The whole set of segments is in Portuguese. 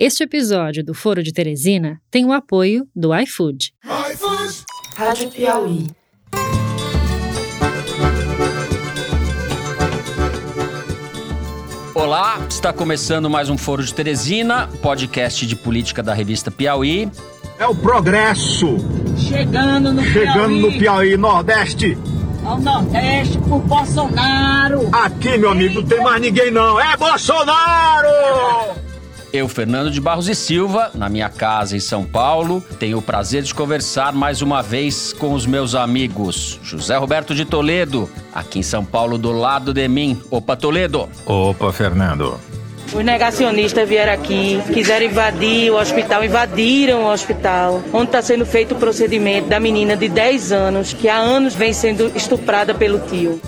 Este episódio do Foro de Teresina tem o apoio do iFood. iFood. Rádio Piauí. Olá, está começando mais um Foro de Teresina, podcast de política da revista Piauí. É o progresso. Chegando no Chegando Piauí, no Piauí Nordeste. ao Nordeste por Bolsonaro. Aqui, meu amigo, não tem mais ninguém não. É Bolsonaro! Eu, Fernando de Barros e Silva, na minha casa em São Paulo, tenho o prazer de conversar mais uma vez com os meus amigos José Roberto de Toledo, aqui em São Paulo, do lado de mim. Opa, Toledo! Opa, Fernando. Os negacionistas vieram aqui, quiseram invadir o hospital, invadiram o hospital, onde está sendo feito o procedimento da menina de 10 anos, que há anos vem sendo estuprada pelo tio.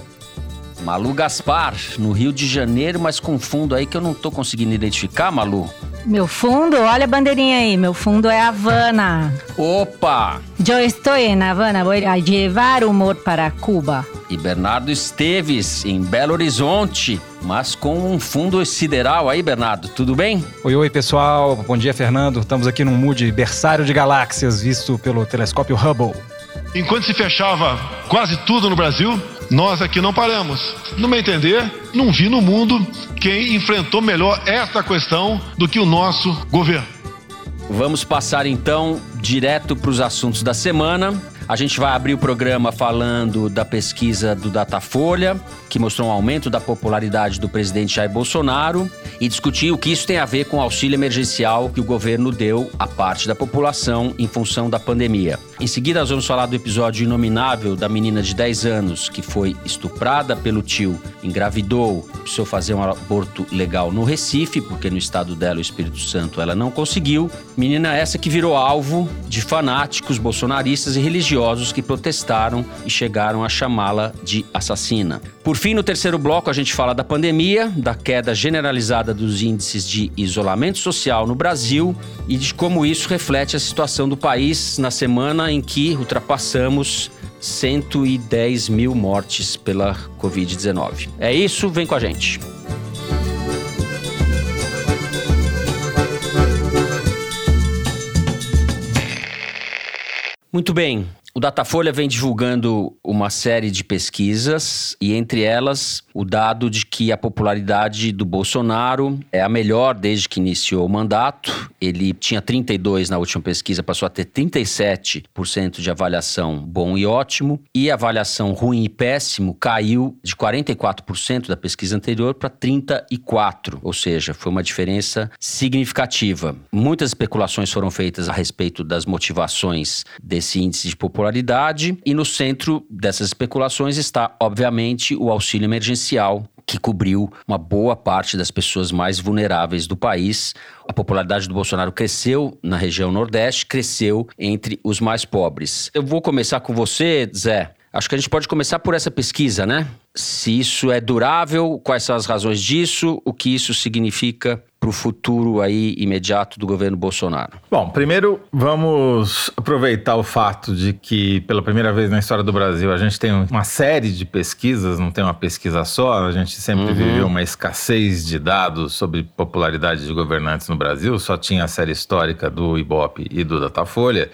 Malu Gaspar, no Rio de Janeiro, mas com fundo aí que eu não tô conseguindo identificar, Malu. Meu fundo, olha a bandeirinha aí, meu fundo é Havana. Opa! Eu estou em Havana, vou a levar humor para Cuba. E Bernardo Esteves, em Belo Horizonte, mas com um fundo sideral aí, Bernardo, tudo bem? Oi, oi, pessoal. Bom dia, Fernando. Estamos aqui num mood berçário de galáxias visto pelo telescópio Hubble. Enquanto se fechava quase tudo no Brasil, nós aqui não paramos. No meu entender, não vi no mundo quem enfrentou melhor esta questão do que o nosso governo. Vamos passar então direto para os assuntos da semana. A gente vai abrir o programa falando da pesquisa do Datafolha, que mostrou um aumento da popularidade do presidente Jair Bolsonaro, e discutir o que isso tem a ver com o auxílio emergencial que o governo deu a parte da população em função da pandemia. Em seguida, nós vamos falar do episódio inominável da menina de 10 anos que foi estuprada pelo tio, engravidou, precisou fazer um aborto legal no Recife, porque no estado dela, o Espírito Santo, ela não conseguiu. Menina essa que virou alvo de fanáticos bolsonaristas e religiosos que protestaram e chegaram a chamá-la de assassina. Por fim, no terceiro bloco, a gente fala da pandemia, da queda generalizada dos índices de isolamento social no Brasil e de como isso reflete a situação do país na semana em que ultrapassamos 110 mil mortes pela Covid-19. É isso, vem com a gente. Muito bem. O Datafolha vem divulgando uma série de pesquisas e entre elas o dado de que a popularidade do Bolsonaro é a melhor desde que iniciou o mandato. Ele tinha 32 na última pesquisa, passou a ter 37% de avaliação bom e ótimo e a avaliação ruim e péssimo caiu de 44% da pesquisa anterior para 34, ou seja, foi uma diferença significativa. Muitas especulações foram feitas a respeito das motivações desse índice de popularidade popularidade e no centro dessas especulações está, obviamente, o auxílio emergencial que cobriu uma boa parte das pessoas mais vulneráveis do país. A popularidade do Bolsonaro cresceu na região Nordeste, cresceu entre os mais pobres. Eu vou começar com você, Zé. Acho que a gente pode começar por essa pesquisa, né? Se isso é durável, quais são as razões disso, o que isso significa para o futuro aí imediato do governo Bolsonaro? Bom, primeiro vamos aproveitar o fato de que pela primeira vez na história do Brasil a gente tem uma série de pesquisas, não tem uma pesquisa só. A gente sempre Uhum. viveu uma escassez de dados sobre popularidade de governantes no Brasil. Só tinha a série histórica do Ibope e do Datafolha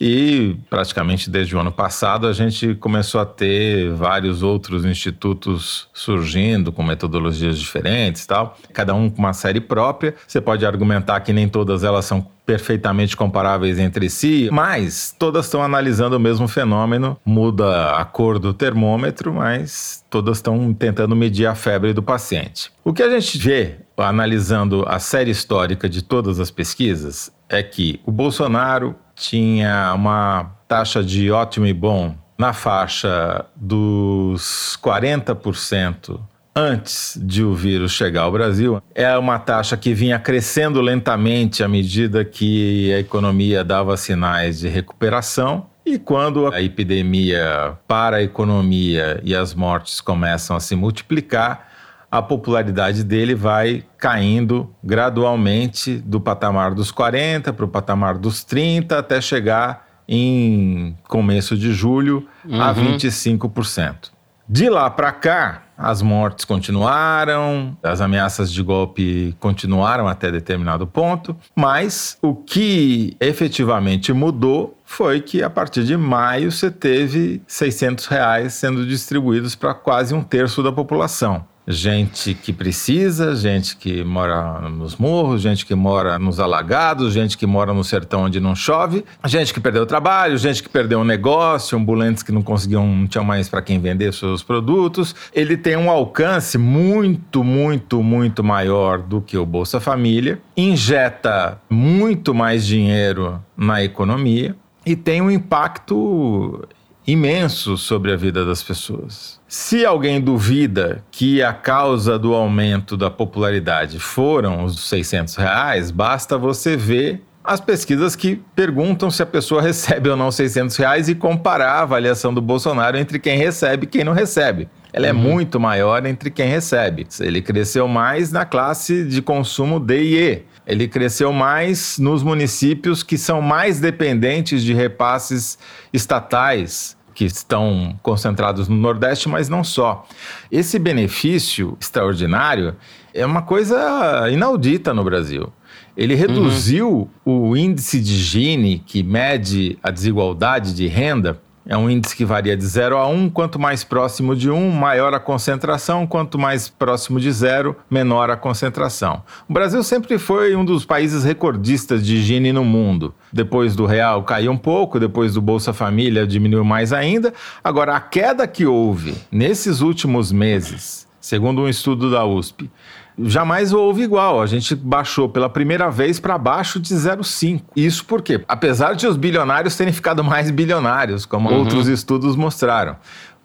e praticamente desde o ano passado a gente começou a ter vários outros institutos surgindo com metodologias diferentes, e tal. Cada um com uma série própria própria. Você pode argumentar que nem todas elas são perfeitamente comparáveis entre si, mas todas estão analisando o mesmo fenômeno. Muda a cor do termômetro, mas todas estão tentando medir a febre do paciente. O que a gente vê analisando a série histórica de todas as pesquisas é que o Bolsonaro tinha uma taxa de ótimo e bom na faixa dos 40% antes de o vírus chegar ao Brasil, é uma taxa que vinha crescendo lentamente à medida que a economia dava sinais de recuperação. E quando a epidemia para a economia e as mortes começam a se multiplicar, a popularidade dele vai caindo gradualmente do patamar dos 40 para o patamar dos 30 até chegar em começo de julho a 25%. De lá para cá, as mortes continuaram, as ameaças de golpe continuaram até determinado ponto, mas o que efetivamente mudou foi que a partir de maio você teve 600 reais sendo distribuídos para quase um terço da população gente que precisa, gente que mora nos morros, gente que mora nos alagados, gente que mora no sertão onde não chove, gente que perdeu o trabalho, gente que perdeu o negócio, ambulantes que não conseguiam, não tinham mais para quem vender seus produtos. Ele tem um alcance muito, muito, muito maior do que o Bolsa Família, injeta muito mais dinheiro na economia e tem um impacto imenso sobre a vida das pessoas. Se alguém duvida que a causa do aumento da popularidade foram os 600 reais, basta você ver as pesquisas que perguntam se a pessoa recebe ou não 600 reais e comparar a avaliação do Bolsonaro entre quem recebe e quem não recebe. Ela é uhum. muito maior entre quem recebe. Ele cresceu mais na classe de consumo D e E. Ele cresceu mais nos municípios que são mais dependentes de repasses estatais que estão concentrados no Nordeste, mas não só. Esse benefício extraordinário é uma coisa inaudita no Brasil. Ele reduziu uhum. o índice de Gini, que mede a desigualdade de renda, é um índice que varia de 0 a 1. Um, quanto mais próximo de 1, um, maior a concentração. Quanto mais próximo de zero, menor a concentração. O Brasil sempre foi um dos países recordistas de higiene no mundo. Depois do real caiu um pouco, depois do Bolsa Família diminuiu mais ainda. Agora, a queda que houve nesses últimos meses, segundo um estudo da USP, jamais houve igual. A gente baixou pela primeira vez para baixo de 0,5. Isso porque, apesar de os bilionários terem ficado mais bilionários, como uhum. outros estudos mostraram.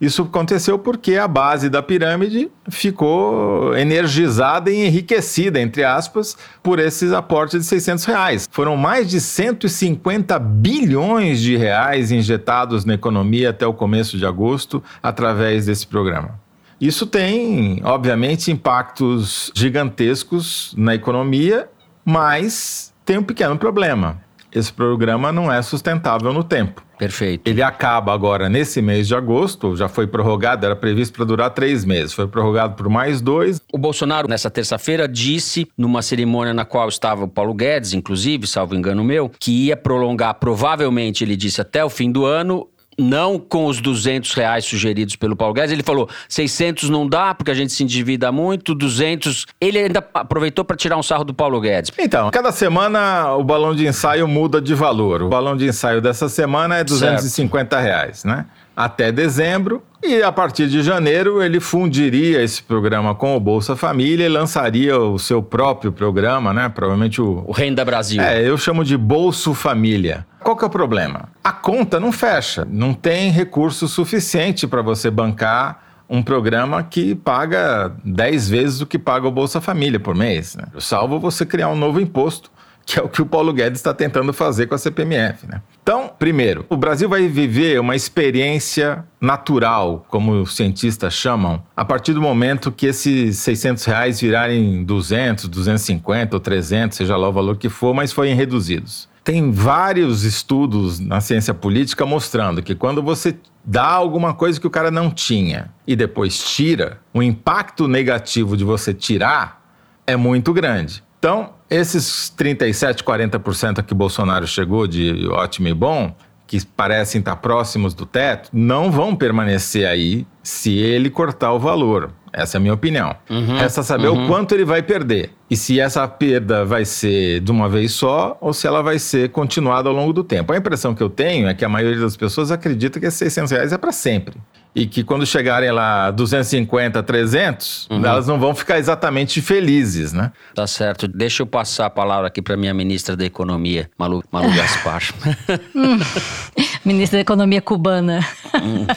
Isso aconteceu porque a base da pirâmide ficou energizada e enriquecida, entre aspas, por esses aportes de 600 reais. Foram mais de 150 bilhões de reais injetados na economia até o começo de agosto através desse programa. Isso tem, obviamente, impactos gigantescos na economia, mas tem um pequeno problema. Esse programa não é sustentável no tempo. Perfeito. Ele acaba agora nesse mês de agosto, já foi prorrogado, era previsto para durar três meses, foi prorrogado por mais dois. O Bolsonaro, nessa terça-feira, disse, numa cerimônia na qual estava o Paulo Guedes, inclusive, salvo engano meu, que ia prolongar, provavelmente, ele disse, até o fim do ano, não com os 200 reais sugeridos pelo Paulo Guedes. Ele falou 600 não dá porque a gente se endivida muito, 200. Ele ainda aproveitou para tirar um sarro do Paulo Guedes. Então, cada semana o balão de ensaio muda de valor. O balão de ensaio dessa semana é 250 certo. reais, né? Até dezembro, e a partir de janeiro ele fundiria esse programa com o Bolsa Família e lançaria o seu próprio programa, né? Provavelmente o. O Renda Brasil. É, eu chamo de Bolso Família. Qual que é o problema? A conta não fecha, não tem recurso suficiente para você bancar um programa que paga 10 vezes o que paga o Bolsa Família por mês. Né? Salvo você criar um novo imposto que é o que o Paulo Guedes está tentando fazer com a CPMF. Né? Então, primeiro, o Brasil vai viver uma experiência natural, como os cientistas chamam, a partir do momento que esses 600 reais virarem 200, 250 ou 300, seja lá o valor que for, mas forem reduzidos. Tem vários estudos na ciência política mostrando que quando você dá alguma coisa que o cara não tinha e depois tira, o impacto negativo de você tirar é muito grande. Então, esses 37, 40% a que Bolsonaro chegou de ótimo e bom, que parecem estar próximos do teto, não vão permanecer aí se ele cortar o valor. Essa é a minha opinião. Uhum, Resta saber uhum. o quanto ele vai perder. E se essa perda vai ser de uma vez só ou se ela vai ser continuada ao longo do tempo. A impressão que eu tenho é que a maioria das pessoas acredita que esses 600 reais é para sempre e que quando chegarem lá 250, 300, uhum. elas não vão ficar exatamente felizes, né? Tá certo. Deixa eu passar a palavra aqui para minha ministra da Economia, Malu, Malu Gaspar. hum, ministra da Economia cubana. Hum.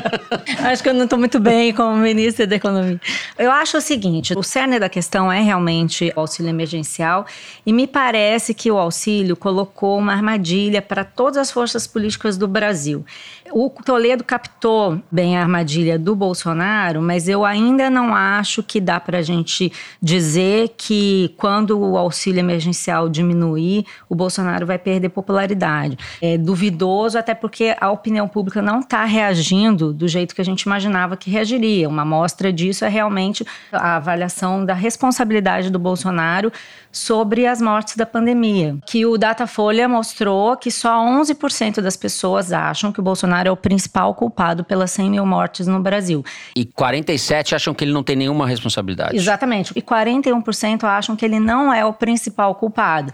acho que eu não estou muito bem como ministra da Economia. Eu acho o seguinte, o cerne da questão é realmente o auxílio emergencial e me parece que o auxílio colocou uma armadilha para todas as forças políticas do Brasil. O Toledo captou bem a armadilha do Bolsonaro, mas eu ainda não acho que dá para a gente dizer que quando o auxílio emergencial diminuir, o Bolsonaro vai perder popularidade. É duvidoso, até porque a opinião pública não está reagindo do jeito que a gente imaginava que reagiria. Uma amostra disso é realmente a avaliação da responsabilidade do Bolsonaro sobre as mortes da pandemia, que o Datafolha mostrou que só 11% das pessoas acham que o Bolsonaro é o principal culpado pelas 100 mil mortes no Brasil. E 47 acham que ele não tem nenhuma responsabilidade. Exatamente. E 41% acham que ele não é o principal culpado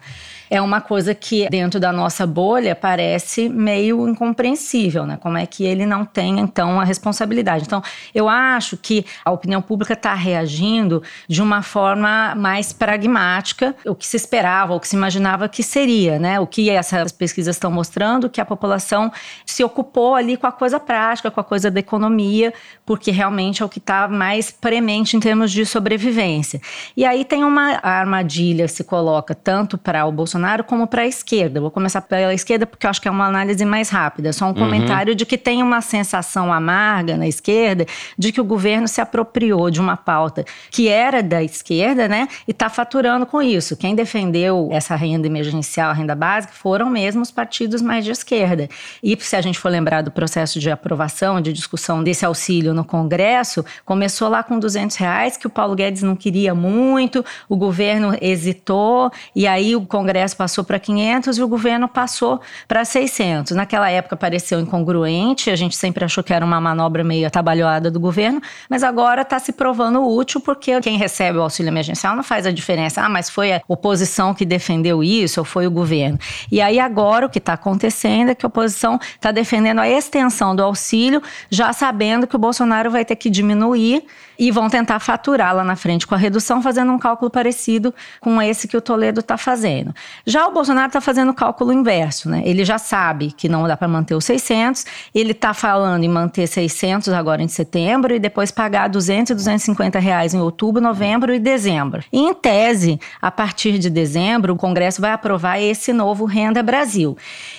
é uma coisa que dentro da nossa bolha parece meio incompreensível, né? Como é que ele não tem então a responsabilidade? Então, eu acho que a opinião pública está reagindo de uma forma mais pragmática, o que se esperava, o que se imaginava que seria, né? O que essas pesquisas estão mostrando que a população se ocupou ali com a coisa prática, com a coisa da economia, porque realmente é o que está mais premente em termos de sobrevivência. E aí tem uma armadilha se coloca tanto para o Bolsonaro Bolsonaro como para a esquerda. Vou começar pela esquerda porque eu acho que é uma análise mais rápida. Só um uhum. comentário de que tem uma sensação amarga na esquerda de que o governo se apropriou de uma pauta que era da esquerda, né? E está faturando com isso. Quem defendeu essa renda emergencial, a renda básica, foram mesmo os partidos mais de esquerda. E se a gente for lembrar do processo de aprovação, de discussão desse auxílio no Congresso, começou lá com 200 reais, que o Paulo Guedes não queria muito, o governo hesitou, e aí o Congresso Passou para 500 e o governo passou para 600. Naquela época pareceu incongruente, a gente sempre achou que era uma manobra meio atabalhoada do governo, mas agora está se provando útil porque quem recebe o auxílio emergencial não faz a diferença. Ah, mas foi a oposição que defendeu isso ou foi o governo? E aí agora o que está acontecendo é que a oposição está defendendo a extensão do auxílio, já sabendo que o Bolsonaro vai ter que diminuir e vão tentar faturar lá na frente com a redução, fazendo um cálculo parecido com esse que o Toledo está fazendo. Já o Bolsonaro está fazendo o cálculo inverso, né? Ele já sabe que não dá para manter os 600, ele está falando em manter 600 agora em setembro e depois pagar 200 e 250 reais em outubro, novembro e dezembro. E, em tese, a partir de dezembro, o Congresso vai aprovar esse novo Renda Brasil.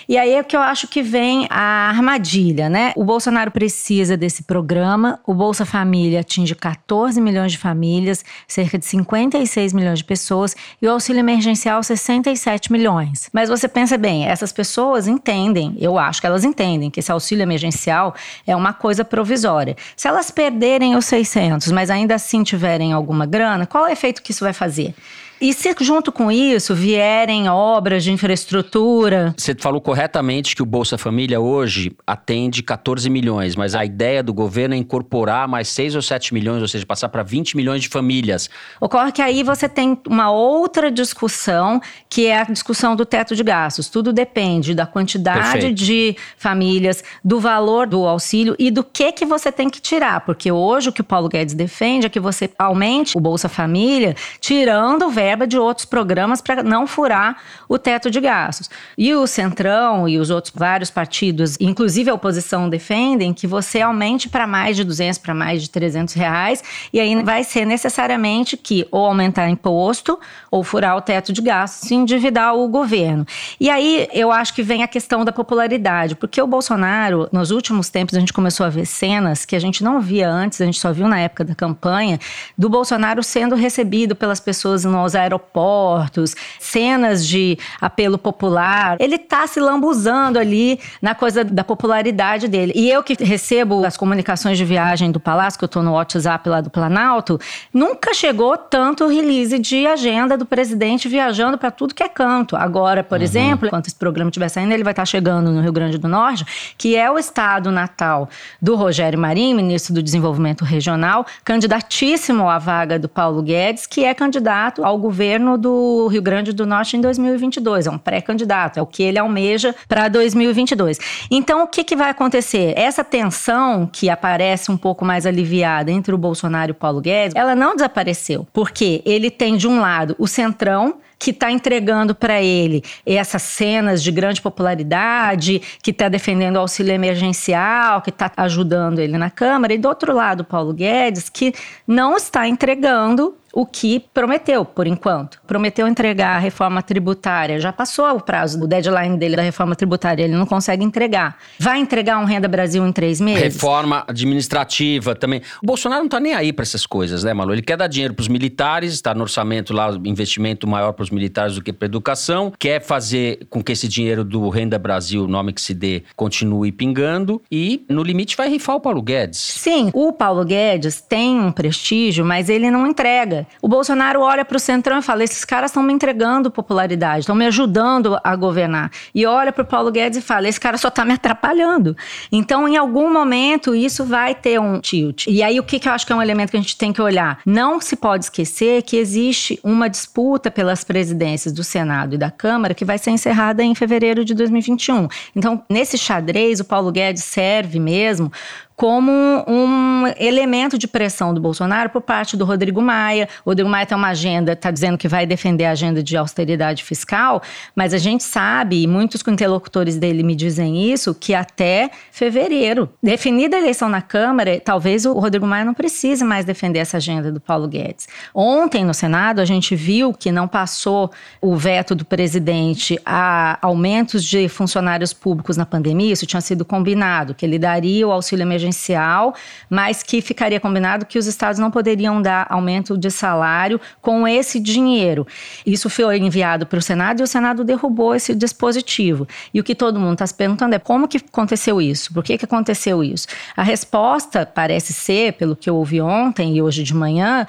E aí é que eu acho que vem a armadilha, né? O Bolsonaro precisa desse programa, o Bolsa Família atinge 14 milhões de famílias, cerca de 56 milhões de pessoas, e o auxílio emergencial 66 17 milhões. Mas você pensa bem, essas pessoas entendem, eu acho que elas entendem que esse auxílio emergencial é uma coisa provisória. Se elas perderem os 600, mas ainda assim tiverem alguma grana, qual é o efeito que isso vai fazer? E se junto com isso vierem obras de infraestrutura. Você falou corretamente que o Bolsa Família hoje atende 14 milhões, mas a ideia do governo é incorporar mais 6 ou 7 milhões, ou seja, passar para 20 milhões de famílias. Ocorre que aí você tem uma outra discussão, que é a discussão do teto de gastos. Tudo depende da quantidade Perfeito. de famílias, do valor do auxílio e do que que você tem que tirar, porque hoje o que o Paulo Guedes defende é que você aumente o Bolsa Família, tirando o verba de outros programas para não furar o teto de gastos. E o Centrão e os outros vários partidos, inclusive a oposição, defendem que você aumente para mais de 200, para mais de 300 reais, e aí vai ser necessariamente que ou aumentar imposto ou furar o teto de gastos e endividar o governo. E aí eu acho que vem a questão da popularidade, porque o Bolsonaro, nos últimos tempos, a gente começou a ver cenas que a gente não via antes, a gente só viu na época da campanha, do Bolsonaro sendo recebido pelas pessoas nos aeroportos, cenas de apelo popular. Ele tá se lambuzando ali na coisa da popularidade dele. E eu que recebo as comunicações de viagem do Palácio, que eu tô no WhatsApp lá do Planalto, nunca chegou tanto release de agenda do presidente viajando para tudo que é canto. Agora, por uhum. exemplo, enquanto esse programa estiver saindo, ele vai estar tá chegando no Rio Grande do Norte, que é o estado natal do Rogério Marinho, ministro do Desenvolvimento Regional, candidatíssimo à vaga do Paulo Guedes, que é candidato ao governo do Rio Grande do Norte em 2022. É um pré-candidato, é o que ele almeja para 2022. Então, o que, que vai acontecer? Essa tensão que aparece um pouco mais aliviada entre o Bolsonaro e o Paulo Guedes, ela não desapareceu. Porque ele tem, de um lado, o centrão, que está entregando para ele essas cenas de grande popularidade, que está defendendo o auxílio emergencial, que está ajudando ele na Câmara, e do outro lado, Paulo Guedes, que não está entregando o que prometeu, por enquanto. Prometeu entregar a reforma tributária, já passou o prazo do deadline dele da reforma tributária, ele não consegue entregar. Vai entregar um Renda Brasil em três meses? Reforma administrativa também. O Bolsonaro não tá nem aí para essas coisas, né, Malu? Ele quer dar dinheiro para os militares, está no orçamento lá, investimento maior para os militares do que para educação, quer fazer com que esse dinheiro do Renda Brasil, nome que se dê, continue pingando e, no limite, vai rifar o Paulo Guedes. Sim, o Paulo Guedes tem um prestígio, mas ele não entrega. O Bolsonaro olha para o Centrão e fala: esses caras estão me entregando popularidade, estão me ajudando a governar. E olha para o Paulo Guedes e fala: esse cara só está me atrapalhando. Então, em algum momento, isso vai ter um tilt. E aí, o que, que eu acho que é um elemento que a gente tem que olhar? Não se pode esquecer que existe uma disputa pelas presidências do Senado e da Câmara que vai ser encerrada em fevereiro de 2021. Então, nesse xadrez, o Paulo Guedes serve mesmo como um elemento de pressão do Bolsonaro por parte do Rodrigo Maia. O Rodrigo Maia tem uma agenda, está dizendo que vai defender a agenda de austeridade fiscal, mas a gente sabe, e muitos interlocutores dele me dizem isso, que até fevereiro, definida a eleição na Câmara, talvez o Rodrigo Maia não precise mais defender essa agenda do Paulo Guedes. Ontem, no Senado, a gente viu que não passou o veto do presidente a aumentos de funcionários públicos na pandemia, isso tinha sido combinado, que ele daria o auxílio emergencial emergencial, mas que ficaria combinado que os estados não poderiam dar aumento de salário com esse dinheiro. Isso foi enviado para o Senado e o Senado derrubou esse dispositivo. E o que todo mundo está se perguntando é como que aconteceu isso? Por que, que aconteceu isso? A resposta parece ser, pelo que eu ouvi ontem e hoje de manhã,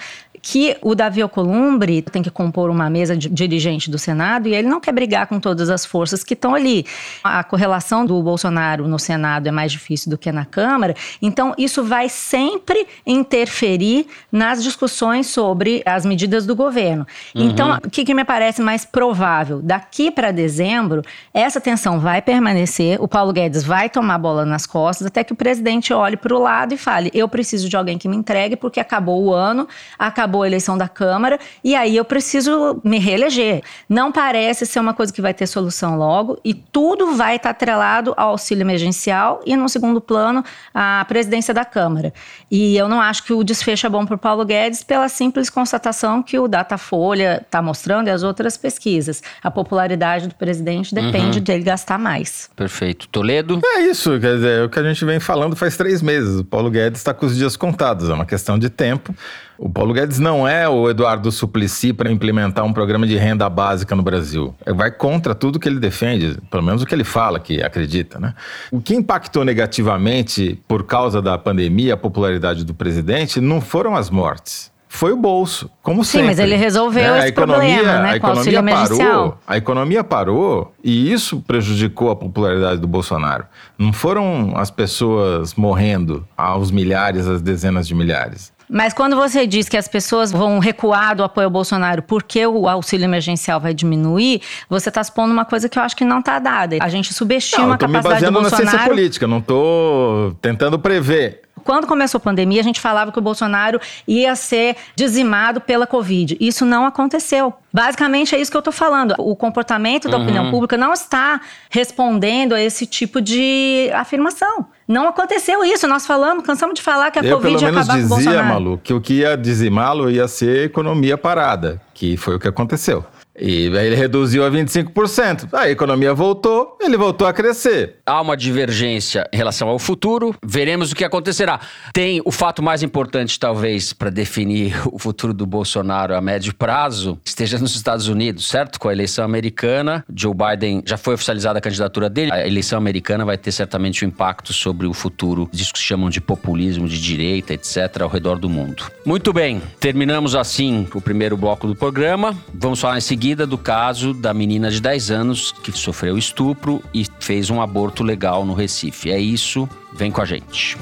que o Davi Alcolumbre tem que compor uma mesa de dirigente do Senado e ele não quer brigar com todas as forças que estão ali. A correlação do Bolsonaro no Senado é mais difícil do que na Câmara, então isso vai sempre interferir nas discussões sobre as medidas do governo. Uhum. Então, o que, que me parece mais provável? Daqui para dezembro, essa tensão vai permanecer, o Paulo Guedes vai tomar a bola nas costas, até que o presidente olhe para o lado e fale: eu preciso de alguém que me entregue, porque acabou o ano, acabou acabou a eleição da Câmara e aí eu preciso me reeleger. Não parece ser uma coisa que vai ter solução logo e tudo vai estar atrelado ao auxílio emergencial e, no segundo plano, à presidência da Câmara. E eu não acho que o desfecho é bom para o Paulo Guedes pela simples constatação que o Datafolha está mostrando e as outras pesquisas. A popularidade do presidente depende uhum. dele gastar mais. Perfeito. Toledo? É isso, quer dizer, é o que a gente vem falando faz três meses. O Paulo Guedes está com os dias contados, é uma questão de tempo. O Paulo Guedes não é o Eduardo Suplicy para implementar um programa de renda básica no Brasil. Vai contra tudo que ele defende, pelo menos o que ele fala que acredita, né? O que impactou negativamente por causa da pandemia a popularidade do presidente não foram as mortes foi o bolso, como Sim, sempre. Sim, mas ele resolveu é, esse economia, problema, né, a economia parou, A economia parou e isso prejudicou a popularidade do Bolsonaro. Não foram as pessoas morrendo aos milhares, às dezenas de milhares. Mas quando você diz que as pessoas vão recuar do apoio ao Bolsonaro porque o auxílio emergencial vai diminuir, você está expondo uma coisa que eu acho que não está dada. A gente subestima não, a capacidade do Bolsonaro. Eu estou me baseando na ciência política, não estou tentando prever. Quando começou a pandemia, a gente falava que o Bolsonaro ia ser dizimado pela Covid. Isso não aconteceu. Basicamente é isso que eu estou falando. O comportamento da uhum. opinião pública não está respondendo a esse tipo de afirmação. Não aconteceu isso. Nós falamos, cansamos de falar que a eu, Covid ia acabar dizia, com o Bolsonaro. Malu, que o que ia dizimá-lo ia ser economia parada, que foi o que aconteceu. E aí ele reduziu a 25%. A economia voltou, ele voltou a crescer. Há uma divergência em relação ao futuro, veremos o que acontecerá. Tem o fato mais importante, talvez, para definir o futuro do Bolsonaro a médio prazo, esteja nos Estados Unidos, certo? Com a eleição americana, Joe Biden já foi oficializada a candidatura dele. A eleição americana vai ter certamente um impacto sobre o futuro disso que se chamam de populismo de direita, etc., ao redor do mundo. Muito bem, terminamos assim o primeiro bloco do programa. Vamos falar em seguida seguida do caso da menina de 10 anos que sofreu estupro e fez um aborto legal no Recife. É isso, vem com a gente.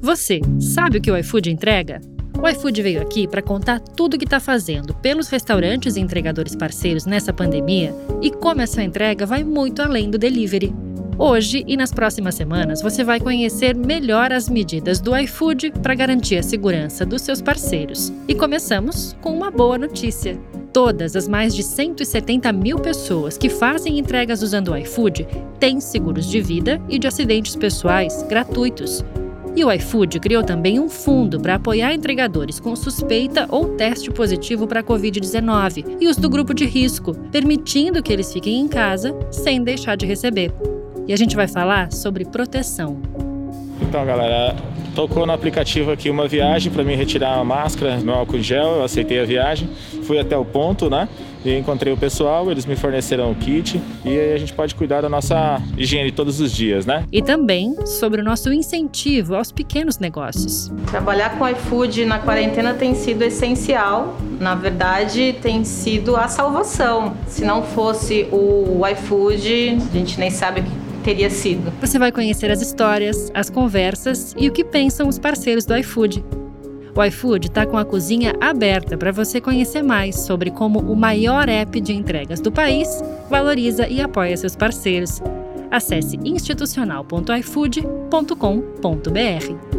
Você sabe o que o iFood entrega? O iFood veio aqui para contar tudo o que está fazendo pelos restaurantes e entregadores parceiros nessa pandemia e como essa entrega vai muito além do delivery. Hoje e nas próximas semanas você vai conhecer melhor as medidas do iFood para garantir a segurança dos seus parceiros. E começamos com uma boa notícia. Todas as mais de 170 mil pessoas que fazem entregas usando o iFood têm seguros de vida e de acidentes pessoais gratuitos. E o iFood criou também um fundo para apoiar entregadores com suspeita ou teste positivo para a Covid-19 e os do grupo de risco, permitindo que eles fiquem em casa sem deixar de receber. E a gente vai falar sobre proteção. Então, galera, tocou no aplicativo aqui uma viagem para mim retirar a máscara, meu álcool em gel, eu aceitei a viagem, fui até o ponto, né? E encontrei o pessoal, eles me forneceram o kit e aí a gente pode cuidar da nossa higiene todos os dias, né? E também sobre o nosso incentivo aos pequenos negócios. Trabalhar com iFood na quarentena tem sido essencial. Na verdade, tem sido a salvação. Se não fosse o iFood, a gente nem sabe o que teria sido. Você vai conhecer as histórias, as conversas e o que pensam os parceiros do iFood. O iFood está com a cozinha aberta para você conhecer mais sobre como o maior app de entregas do país valoriza e apoia seus parceiros. Acesse institucional.ifood.com.br.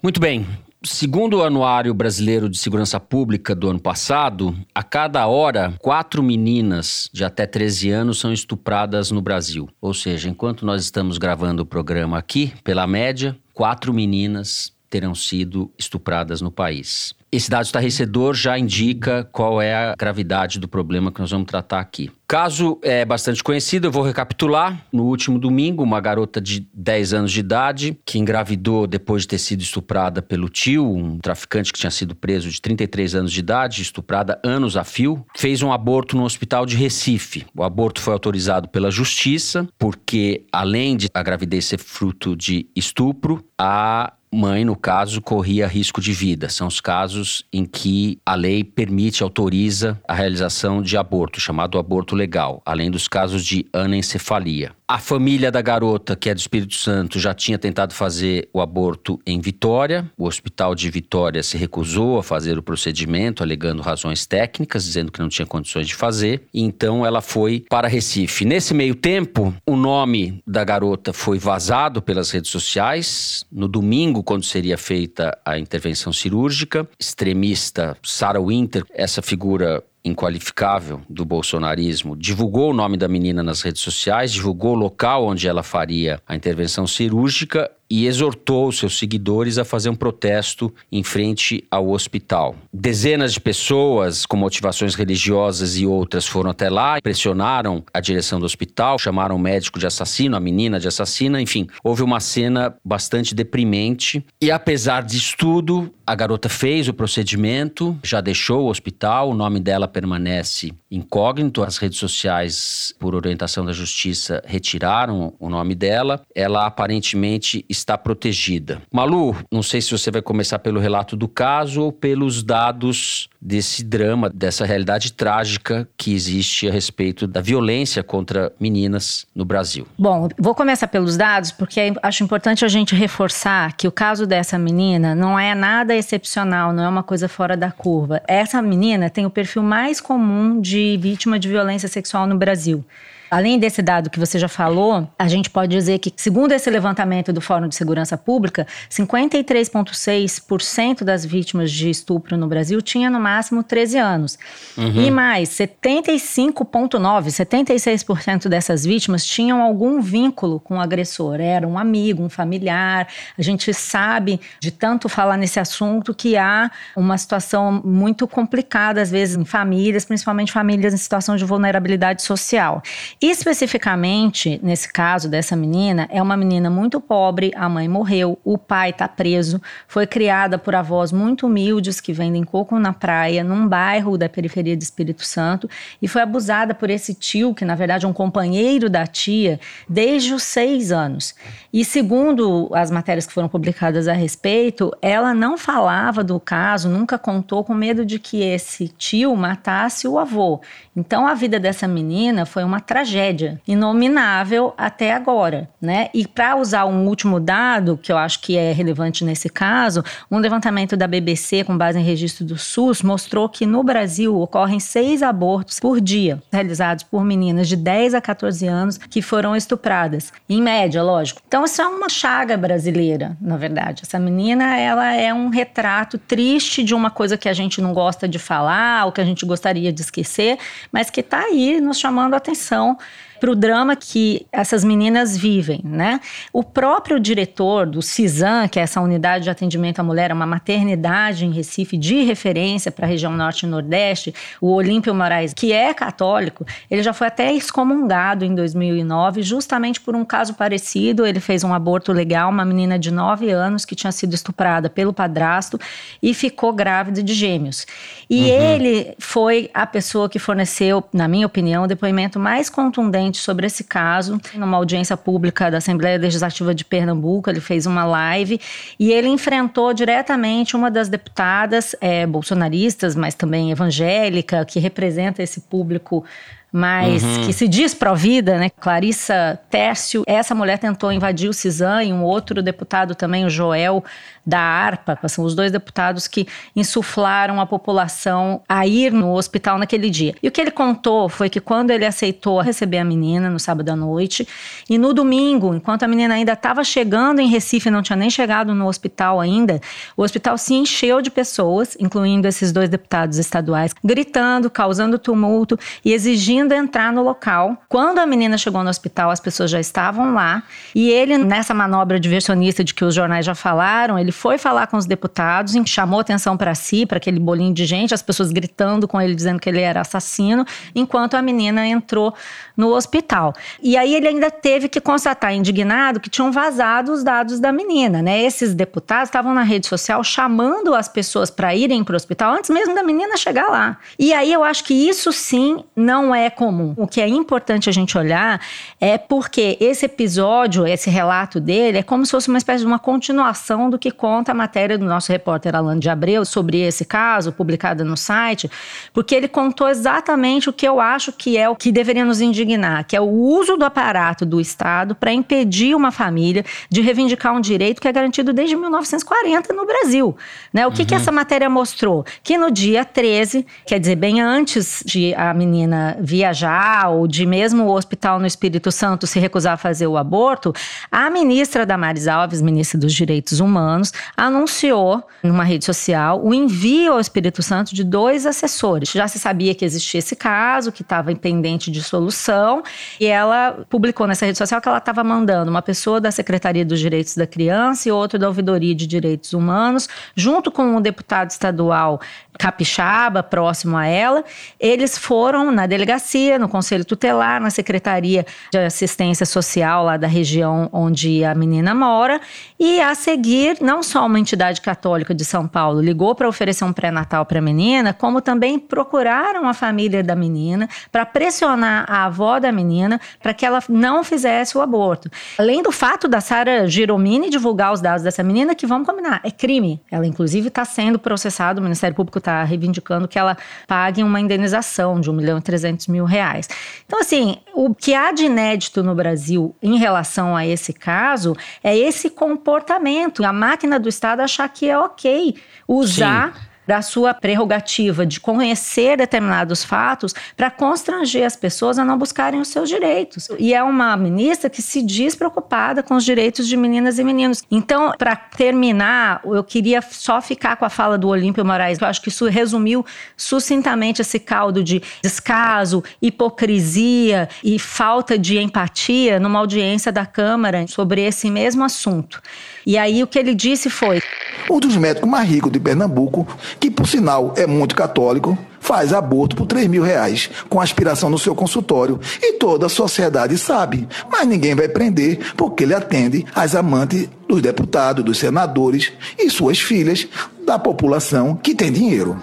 Muito bem. Segundo o Anuário Brasileiro de Segurança Pública do ano passado, a cada hora, quatro meninas de até 13 anos são estupradas no Brasil. Ou seja, enquanto nós estamos gravando o programa aqui, pela média, quatro meninas terão sido estupradas no país. Esse dado estarrecedor já indica qual é a gravidade do problema que nós vamos tratar aqui. Caso é bastante conhecido, eu vou recapitular. No último domingo, uma garota de 10 anos de idade, que engravidou depois de ter sido estuprada pelo tio, um traficante que tinha sido preso de 33 anos de idade, estuprada anos a fio, fez um aborto no hospital de Recife. O aborto foi autorizado pela justiça, porque além de a gravidez ser fruto de estupro, a mãe, no caso, corria risco de vida. São os casos em que a lei permite, autoriza a realização de aborto, chamado aborto legal, além dos casos de anencefalia. A família da garota, que é do Espírito Santo, já tinha tentado fazer o aborto em Vitória. O hospital de Vitória se recusou a fazer o procedimento, alegando razões técnicas, dizendo que não tinha condições de fazer. Então ela foi para Recife. Nesse meio tempo, o nome da garota foi vazado pelas redes sociais. No domingo, quando seria feita a intervenção cirúrgica, extremista Sarah Winter, essa figura inqualificável do bolsonarismo, divulgou o nome da menina nas redes sociais, divulgou o local onde ela faria a intervenção cirúrgica e exortou seus seguidores a fazer um protesto em frente ao hospital. Dezenas de pessoas com motivações religiosas e outras foram até lá, pressionaram a direção do hospital, chamaram o médico de assassino, a menina de assassina, enfim, houve uma cena bastante deprimente. E apesar disso tudo, a garota fez o procedimento, já deixou o hospital, o nome dela permanece incógnito. As redes sociais, por orientação da justiça, retiraram o nome dela. Ela aparentemente está protegida. Malu, não sei se você vai começar pelo relato do caso ou pelos dados desse drama, dessa realidade trágica que existe a respeito da violência contra meninas no Brasil. Bom, vou começar pelos dados porque acho importante a gente reforçar que o caso dessa menina não é nada excepcional, não é uma coisa fora da curva. Essa menina tem o perfil mais comum de vítima de violência sexual no Brasil. Além desse dado que você já falou, a gente pode dizer que, segundo esse levantamento do Fórum de Segurança Pública, 53,6% das vítimas de estupro no Brasil tinha no máximo 13 anos. Uhum. E mais, 75,9%, 76% dessas vítimas tinham algum vínculo com o agressor. Era um amigo, um familiar. A gente sabe, de tanto falar nesse assunto, que há uma situação muito complicada, às vezes, em famílias, principalmente famílias em situação de vulnerabilidade social. Especificamente, nesse caso dessa menina, é uma menina muito pobre, a mãe morreu, o pai está preso, foi criada por avós muito humildes que vendem coco na praia, num bairro da periferia de Espírito Santo, e foi abusada por esse tio, que na verdade é um companheiro da tia, desde os seis anos. E segundo as matérias que foram publicadas a respeito, ela não falava do caso, nunca contou com medo de que esse tio matasse o avô. Então a vida dessa menina foi uma tragédia tragédia inominável até agora, né? E para usar um último dado que eu acho que é relevante nesse caso, um levantamento da BBC com base em registro do SUS mostrou que no Brasil ocorrem seis abortos por dia realizados por meninas de 10 a 14 anos que foram estupradas, em média, lógico. Então isso é uma chaga brasileira, na verdade. Essa menina, ela é um retrato triste de uma coisa que a gente não gosta de falar, ou que a gente gostaria de esquecer, mas que está aí nos chamando a atenção para o drama que essas meninas vivem, né? O próprio diretor do CISAM, que é essa unidade de atendimento à mulher, é uma maternidade em Recife de referência para a região norte e nordeste, o Olímpio Moraes, que é católico, ele já foi até excomungado em 2009, justamente por um caso parecido. Ele fez um aborto legal, uma menina de 9 anos que tinha sido estuprada pelo padrasto e ficou grávida de gêmeos. E uhum. ele foi a pessoa que forneceu, na minha opinião, o depoimento mais contundente sobre esse caso, numa audiência pública da Assembleia Legislativa de Pernambuco. Ele fez uma live e ele enfrentou diretamente uma das deputadas é, bolsonaristas, mas também evangélica, que representa esse público mas uhum. que se diz pró-vida, né? Clarissa Tércio, essa mulher tentou invadir o CISAM e um outro deputado também, o Joel da ARPA, são os dois deputados que insuflaram a população a ir no hospital naquele dia. E o que ele contou foi que quando ele aceitou receber a menina no sábado à noite, e no domingo, enquanto a menina ainda estava chegando em Recife, não tinha nem chegado no hospital ainda, o hospital se encheu de pessoas, incluindo esses dois deputados estaduais, gritando, causando tumulto e exigindo entrar no local. Quando a menina chegou no hospital, as pessoas já estavam lá, e ele, nessa manobra diversionista de que os jornais já falaram, ele foi falar com os deputados, chamou atenção para si, para aquele bolinho de gente, as pessoas gritando com ele, dizendo que ele era assassino, enquanto a menina entrou no hospital. E aí ele ainda teve que constatar, indignado, que tinham vazado os dados da menina, né? Esses deputados estavam na rede social chamando as pessoas para irem para o hospital antes mesmo da menina chegar lá. E aí eu acho que isso sim não é comum. O que é importante a gente olhar é porque esse episódio, esse relato dele, é como se fosse uma espécie de uma continuação do que conta a matéria do nosso repórter Alan de Abreu sobre esse caso, publicada no site, porque ele contou exatamente o que eu acho que é o que deveria nos indignar, que é o uso do aparato do Estado para impedir uma família de reivindicar um direito que é garantido desde 1940 no Brasil. Né? O que, uhum. que essa matéria mostrou? Que no dia 13, quer dizer, bem antes de a menina viajar ou de mesmo o hospital no Espírito Santo se recusar a fazer o aborto, a ministra Damares Alves, ministra dos Direitos Humanos, anos, anunciou numa rede social o envio ao Espírito Santo de dois assessores. Já se sabia que existia esse caso, que estava pendente de solução, e ela publicou nessa rede social que ela estava mandando uma pessoa da Secretaria dos Direitos da Criança e outro da Ouvidoria de Direitos Humanos, junto com um deputado estadual capixaba, próximo a ela. Eles foram na delegacia, no conselho tutelar, na secretaria de assistência social lá da região onde a menina mora, e a seguir, não só uma entidade católica de São Paulo ligou para oferecer um pré-natal para a menina, como também procuraram a família da menina para pressionar a avó da menina para que ela não fizesse o aborto. Além do fato da Sara Giromini divulgar os dados dessa menina, que vamos combinar, é crime. Ela, inclusive, está sendo processada, o Ministério Público está reivindicando que ela pague uma indenização de 1 milhão e 300 mil reais. Então, assim, o que há de inédito no Brasil em relação a esse caso é esse comportamento. A máquina do Estado achar que é ok usar. Sim da sua prerrogativa de conhecer determinados fatos para constranger as pessoas a não buscarem os seus direitos. E é uma ministra que se diz preocupada com os direitos de meninas e meninos. Então, para terminar, eu queria só ficar com a fala do Olímpio Moraes. Eu acho que isso resumiu sucintamente esse caldo de descaso, hipocrisia e falta de empatia numa audiência da Câmara sobre esse mesmo assunto. E aí o que ele disse foi: um dos médicos mais ricos de Pernambuco, que por sinal é muito católico, faz aborto por 3 mil reais com aspiração no seu consultório. E toda a sociedade sabe, mas ninguém vai prender porque ele atende as amantes dos deputados, dos senadores e suas filhas da população que tem dinheiro.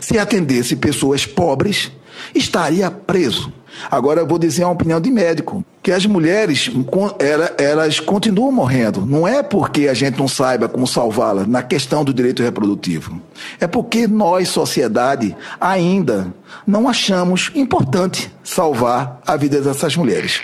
Se atendesse pessoas pobres, estaria preso. Agora eu vou dizer uma opinião de médico, que as mulheres elas continuam morrendo. Não é porque a gente não saiba como salvá-las na questão do direito reprodutivo. É porque nós, sociedade, ainda não achamos importante salvar a vida dessas mulheres.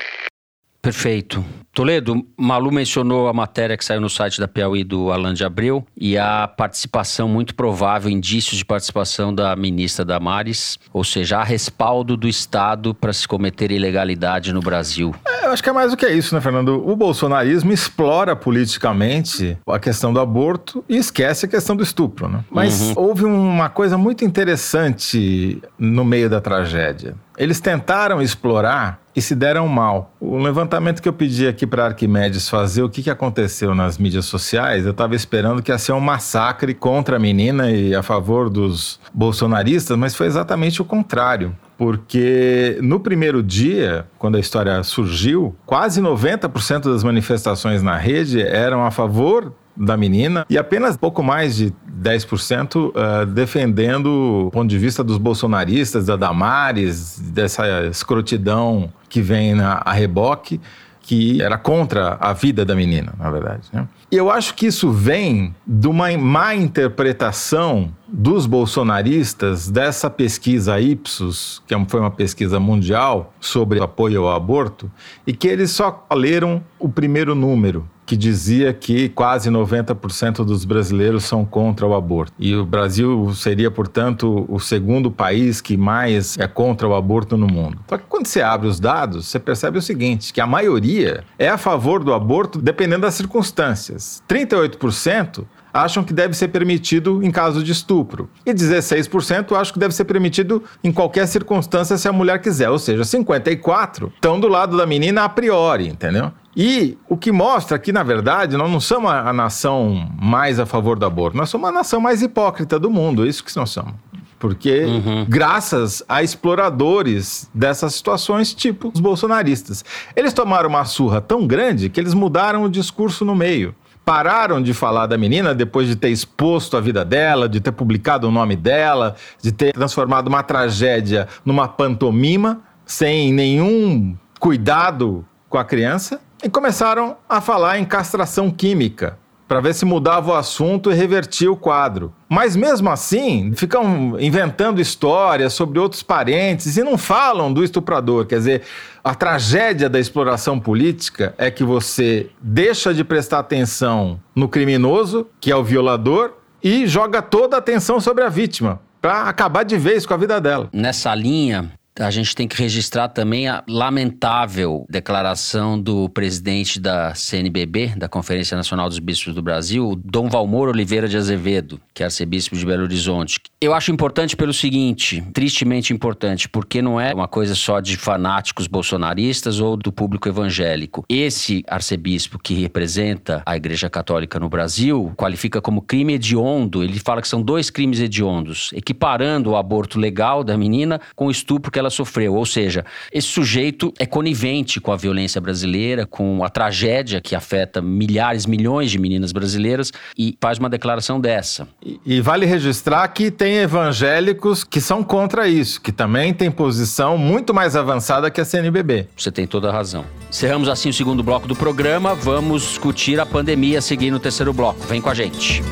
Perfeito. Toledo, Malu mencionou a matéria que saiu no site da Piauí do Alan de Abreu e a participação muito provável, indícios de participação da ministra Damares, ou seja, há respaldo do Estado para se cometer ilegalidade no Brasil. É, eu acho que é mais do que isso, né, Fernando? O bolsonarismo explora politicamente a questão do aborto e esquece a questão do estupro, né? Mas uhum. houve uma coisa muito interessante no meio da tragédia. Eles tentaram explorar e se deram mal. O levantamento que eu pedi aqui para Arquimedes fazer, o que, que aconteceu nas mídias sociais, eu estava esperando que ia ser um massacre contra a menina e a favor dos bolsonaristas, mas foi exatamente o contrário. Porque no primeiro dia, quando a história surgiu, quase 90% das manifestações na rede eram a favor da menina e apenas pouco mais de 10% uh, eh, defendendo o ponto de vista dos bolsonaristas, da Damares, dessa escrotidão que vem na, a reboque, que era contra a vida da menina, na verdade. Né? E eu acho que isso vem de uma má interpretação dos bolsonaristas dessa pesquisa Ipsos, que é foi uma pesquisa mundial sobre apoio ao aborto, e que eles só leram o primeiro número que dizia que quase 90% dos brasileiros são contra o aborto. E o Brasil seria, portanto, o segundo país que mais é contra o aborto no mundo. Só que quando você abre os dados, você percebe o seguinte, que a maioria é a favor do aborto dependendo das circunstâncias. 38% acham que deve ser permitido em caso de estupro. E 16% acham que deve ser permitido em qualquer circunstância se a mulher quiser. Ou seja, 54% estão do lado da menina a priori, entendeu? E o que mostra que, na verdade, nós não somos a, nação mais a favor do aborto, nós somos a nação mais hipócrita do mundo, é isso que nós somos. Porque, uhum. graças a exploradores dessas situações, tipo os bolsonaristas, eles tomaram uma surra tão grande que eles mudaram o discurso no meio pararam de falar da menina depois de ter exposto a vida dela, de ter publicado o nome dela, de ter transformado uma tragédia numa pantomima, sem nenhum cuidado com a criança, e começaram a falar em castração química para ver se mudava o assunto e revertia o quadro. Mas mesmo assim, ficam inventando histórias sobre outros parentes e não falam do estuprador. Quer dizer, a tragédia da exploração política é que você deixa de prestar atenção no criminoso, que é o violador, e joga toda a atenção sobre a vítima, para acabar de vez com a vida dela. Nessa linha, a gente tem que registrar também a lamentável declaração do presidente da CNBB, da Conferência Nacional dos Bispos do Brasil, Dom Valmor Oliveira de Azevedo, que é arcebispo de Belo Horizonte. Eu acho importante pelo seguinte, tristemente importante, porque não é uma coisa só de fanáticos bolsonaristas ou do público evangélico. Esse arcebispo que representa a Igreja Católica no Brasil qualifica como crime hediondo. Ele fala que são dois crimes hediondos, equiparando o aborto legal da menina com o estupro que ela ela sofreu. Ou seja, esse sujeito é conivente com a violência brasileira, com a tragédia que afeta milhares, milhões de meninas brasileiras e faz uma declaração dessa. E, e vale registrar que tem evangélicos que são contra isso, que também tem posição muito mais avançada que a CNBB. Você tem toda a razão. Cerramos assim o segundo bloco do programa. Vamos discutir a pandemia seguindo o terceiro bloco. Vem com a gente.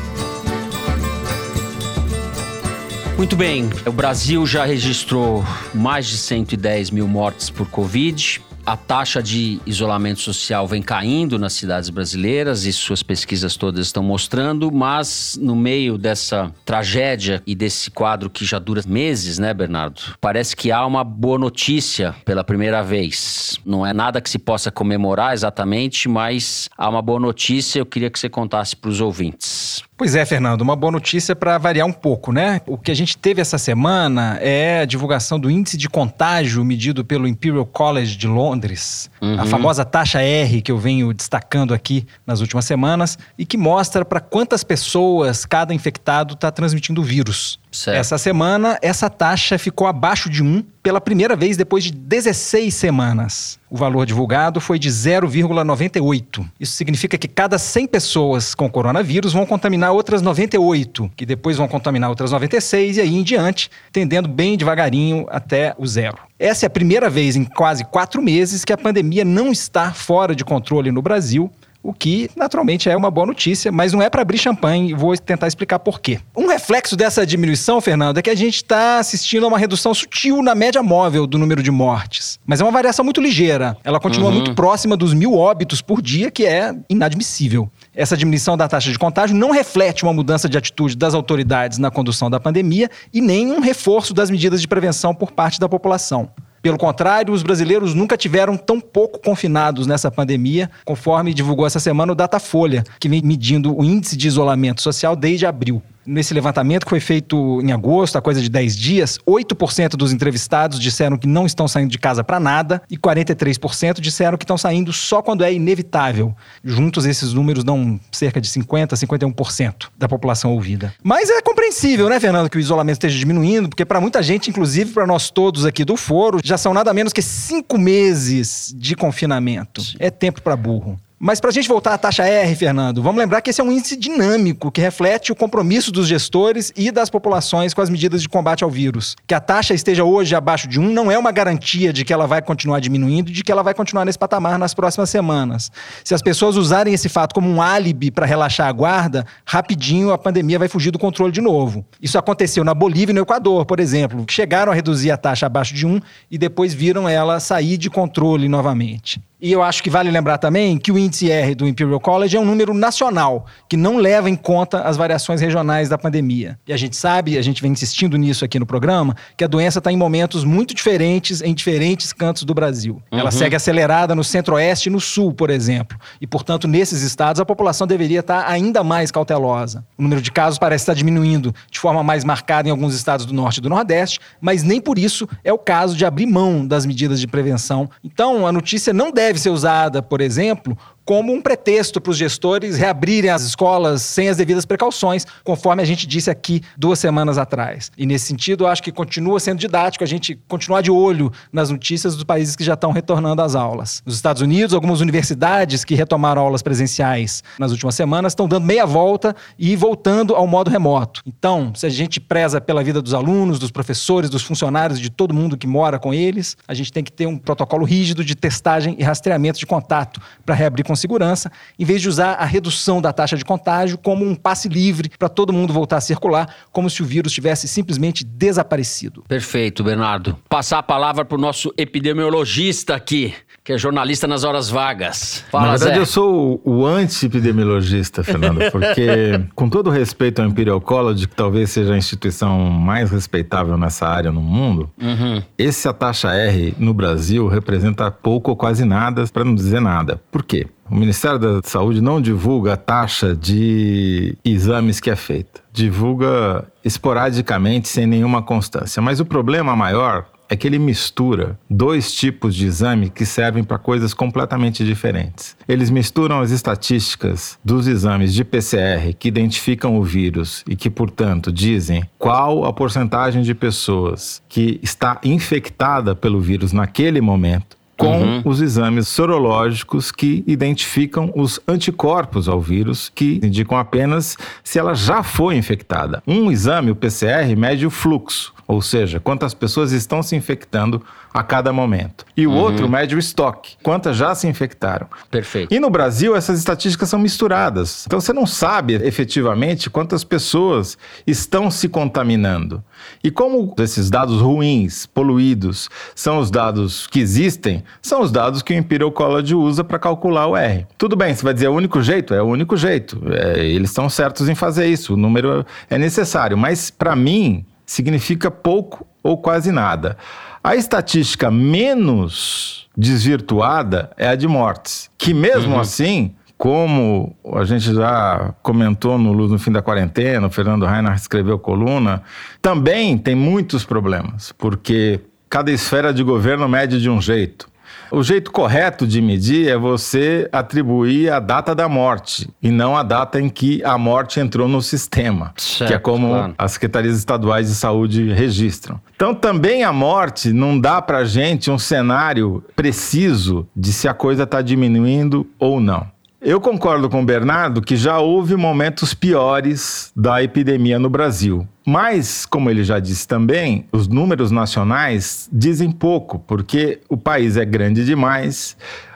Muito bem, o Brasil já registrou mais de 110 mil mortes por Covid. A taxa de isolamento social vem caindo nas cidades brasileiras e suas pesquisas todas estão mostrando, mas no meio dessa tragédia e desse quadro que já dura meses, né, Bernardo? Parece que há uma boa notícia pela primeira vez. Não é nada que se possa comemorar exatamente, mas há uma boa notícia. Eu queria que você contasse para os ouvintes. Pois é, Fernando, uma boa notícia para variar um pouco, né? O que a gente teve essa semana é a divulgação do índice de contágio medido pelo Imperial College de Londres, uhum. a famosa taxa R que eu venho destacando aqui nas últimas semanas e que mostra para quantas pessoas cada infectado está transmitindo o vírus. Certo. Essa semana, essa taxa ficou abaixo de 1 pela primeira vez depois de 16 semanas. O valor divulgado foi de 0,98. Isso significa que cada 100 pessoas com coronavírus vão contaminar outras 98, que depois vão contaminar outras 96 e aí em diante, tendendo bem devagarinho até o zero. Essa é a primeira vez em quase quatro meses que a pandemia não está fora de controle no Brasil o que naturalmente é uma boa notícia, mas não é para abrir champanhe vou tentar explicar por quê. Reflexo dessa diminuição, Fernando, é que a gente está assistindo a uma redução sutil na média móvel do número de mortes, mas é uma variação muito ligeira. Ela continua Uhum. muito próxima dos mil óbitos por dia, que é inadmissível. Essa diminuição da taxa de contágio não reflete uma mudança de atitude das autoridades na condução da pandemia e nem um reforço das medidas de prevenção por parte da população. Pelo contrário, os brasileiros nunca tiveram tão pouco confinados nessa pandemia, conforme divulgou essa semana o Datafolha, que vem medindo o índice de isolamento social desde abril. Nesse levantamento que foi feito em agosto, a coisa de 10 dias, 8% dos entrevistados disseram que não estão saindo de casa para nada e 43% disseram que estão saindo só quando é inevitável. Juntos, esses números dão cerca de 50%, 51% da população ouvida. Mas é compreensível, né, Fernando, que o isolamento esteja diminuindo, porque para muita gente, inclusive para nós todos aqui do foro, já são nada menos que cinco meses de confinamento. É tempo para burro. Mas para a gente voltar à taxa R, Fernando, vamos lembrar que esse é um índice dinâmico que reflete o compromisso dos gestores e das populações com as medidas de combate ao vírus. Que a taxa esteja hoje abaixo de 1 não é uma garantia de que ela vai continuar diminuindo e de que ela vai continuar nesse patamar nas próximas semanas. Se as pessoas usarem esse fato como um álibi para relaxar a guarda, rapidinho a pandemia vai fugir do controle de novo. Isso aconteceu na Bolívia e no Equador, por exemplo, que chegaram a reduzir a taxa abaixo de 1 e depois viram ela sair de controle novamente. E eu acho que vale lembrar também que o índice R do Imperial College é um número nacional, que não leva em conta as variações regionais da pandemia. E a gente sabe, a gente vem insistindo nisso aqui no programa, que a doença está em momentos muito diferentes em diferentes cantos do Brasil. Ela Uhum. segue acelerada no centro-oeste e no sul, por exemplo. E, portanto, nesses estados, a população deveria estar ainda mais cautelosa. O número de casos parece estar diminuindo de forma mais marcada em alguns estados do norte e do nordeste, mas nem por isso é o caso de abrir mão das medidas de prevenção. Então, a notícia não deve ser usada, por exemplo, como um pretexto para os gestores reabrirem as escolas sem as devidas precauções, conforme a gente disse aqui duas semanas atrás. E nesse sentido, acho que continua sendo didático a gente continuar de olho nas notícias dos países que já estão retornando às aulas. Nos Estados Unidos, algumas universidades que retomaram aulas presenciais nas últimas semanas estão dando meia volta e voltando ao modo remoto. Então, se a gente preza pela vida dos alunos, dos professores, dos funcionários, de todo mundo que mora com eles, a gente tem que ter um protocolo rígido de testagem e rastreamento de contato para reabrir com segurança, em vez de usar a redução da taxa de contágio como um passe livre para todo mundo voltar a circular, como se o vírus tivesse simplesmente desaparecido. Perfeito, Bernardo. Passar a palavra pro nosso epidemiologista aqui, que é jornalista nas horas vagas. Fala, Na verdade, Zé. eu sou o, anti-epidemiologista, Fernando, porque, com todo respeito ao Imperial College, que talvez seja a instituição mais respeitável nessa área no mundo, Uhum. esse a taxa R no Brasil representa pouco ou quase nada, para não dizer nada. Por quê? O Ministério da Saúde não divulga a taxa de exames que é feita. Divulga esporadicamente, sem nenhuma constância. Mas o problema maior é que ele mistura dois tipos de exame que servem para coisas completamente diferentes. Eles misturam as estatísticas dos exames de PCR que identificam o vírus e que, portanto, dizem qual a porcentagem de pessoas que está infectada pelo vírus naquele momento com Uhum. os exames sorológicos que identificam os anticorpos ao vírus, que indicam apenas se ela já foi infectada. Um exame, o PCR, mede o fluxo, ou seja, quantas pessoas estão se infectando a cada momento. E o Uhum. outro mede o estoque, quantas já se infectaram. Perfeito. E no Brasil, essas estatísticas são misturadas. Então você não sabe efetivamente quantas pessoas estão se contaminando. E como esses dados ruins, poluídos, são os dados que existem, são os dados que o Imperial College usa para calcular o R. Tudo bem, você vai dizer é o único jeito? É o único jeito. É, eles estão certos em fazer isso. O número é necessário. Mas, para mim, significa pouco ou quase nada. A estatística menos desvirtuada é a de mortes, que mesmo Uhum. assim, como a gente já comentou no Luz no Fim da Quarentena, o Fernando Reinhardt escreveu coluna, também tem muitos problemas, porque cada esfera de governo mede de um jeito. O jeito correto de medir é você atribuir a data da morte e não a data em que a morte entrou no sistema, Certo, que é como claro. as secretarias estaduais de saúde registram. Então, também a morte não dá pra gente um cenário preciso de se a coisa está diminuindo ou não. Eu concordo com o Bernardo que já houve momentos piores da epidemia no Brasil. Mas, como ele já disse também, os números nacionais dizem pouco, porque o país é grande demais,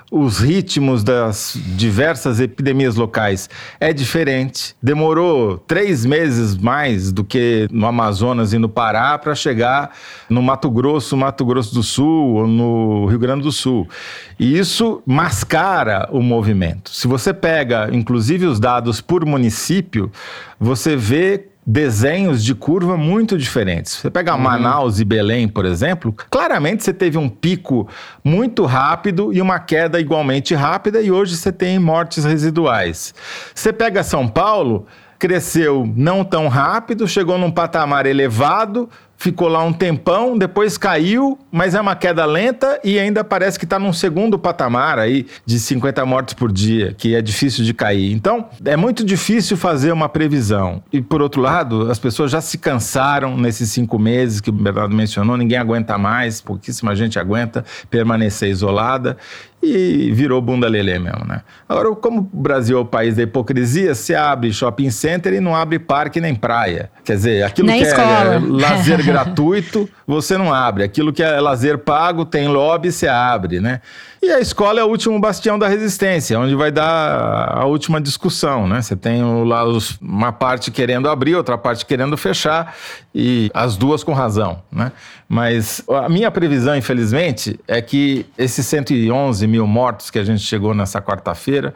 os ritmos das diversas epidemias locais é diferente. Demorou três meses mais do que no Amazonas e no Pará para chegar no Mato Grosso, Mato Grosso do Sul ou no Rio Grande do Sul. E isso mascara o movimento. Se você pega, inclusive, os dados por município, você vê desenhos de curva muito diferentes. Você pega Manaus e Belém, por exemplo, claramente você teve um pico muito rápido e uma queda igualmente rápida, e hoje você tem mortes residuais. Você pega São Paulo, cresceu não tão rápido, chegou num patamar elevado, ficou lá um tempão, depois caiu, mas é uma queda lenta e ainda parece que está num segundo patamar aí de 50 mortes por dia, que é difícil de cair. Então, é muito difícil fazer uma previsão. E por outro lado, as pessoas já se cansaram nesses cinco meses que o Bernardo mencionou, ninguém aguenta mais, pouquíssima gente aguenta permanecer isolada e virou bunda lelê mesmo, né? Agora, como o Brasil é o país da hipocrisia, se abre shopping center e não abre parque nem praia. Quer dizer, aquilo Nem que escola. é lazer gratuito, você não abre. Aquilo que é lazer pago, tem lobby, você abre, né? E a escola é o último bastião da resistência, onde vai dar a última discussão, né? Você tem lá uma parte querendo abrir, outra parte querendo fechar, e as duas com razão, né? Mas a minha previsão, infelizmente, é que esses 111 mil mortos que a gente chegou nessa quarta-feira,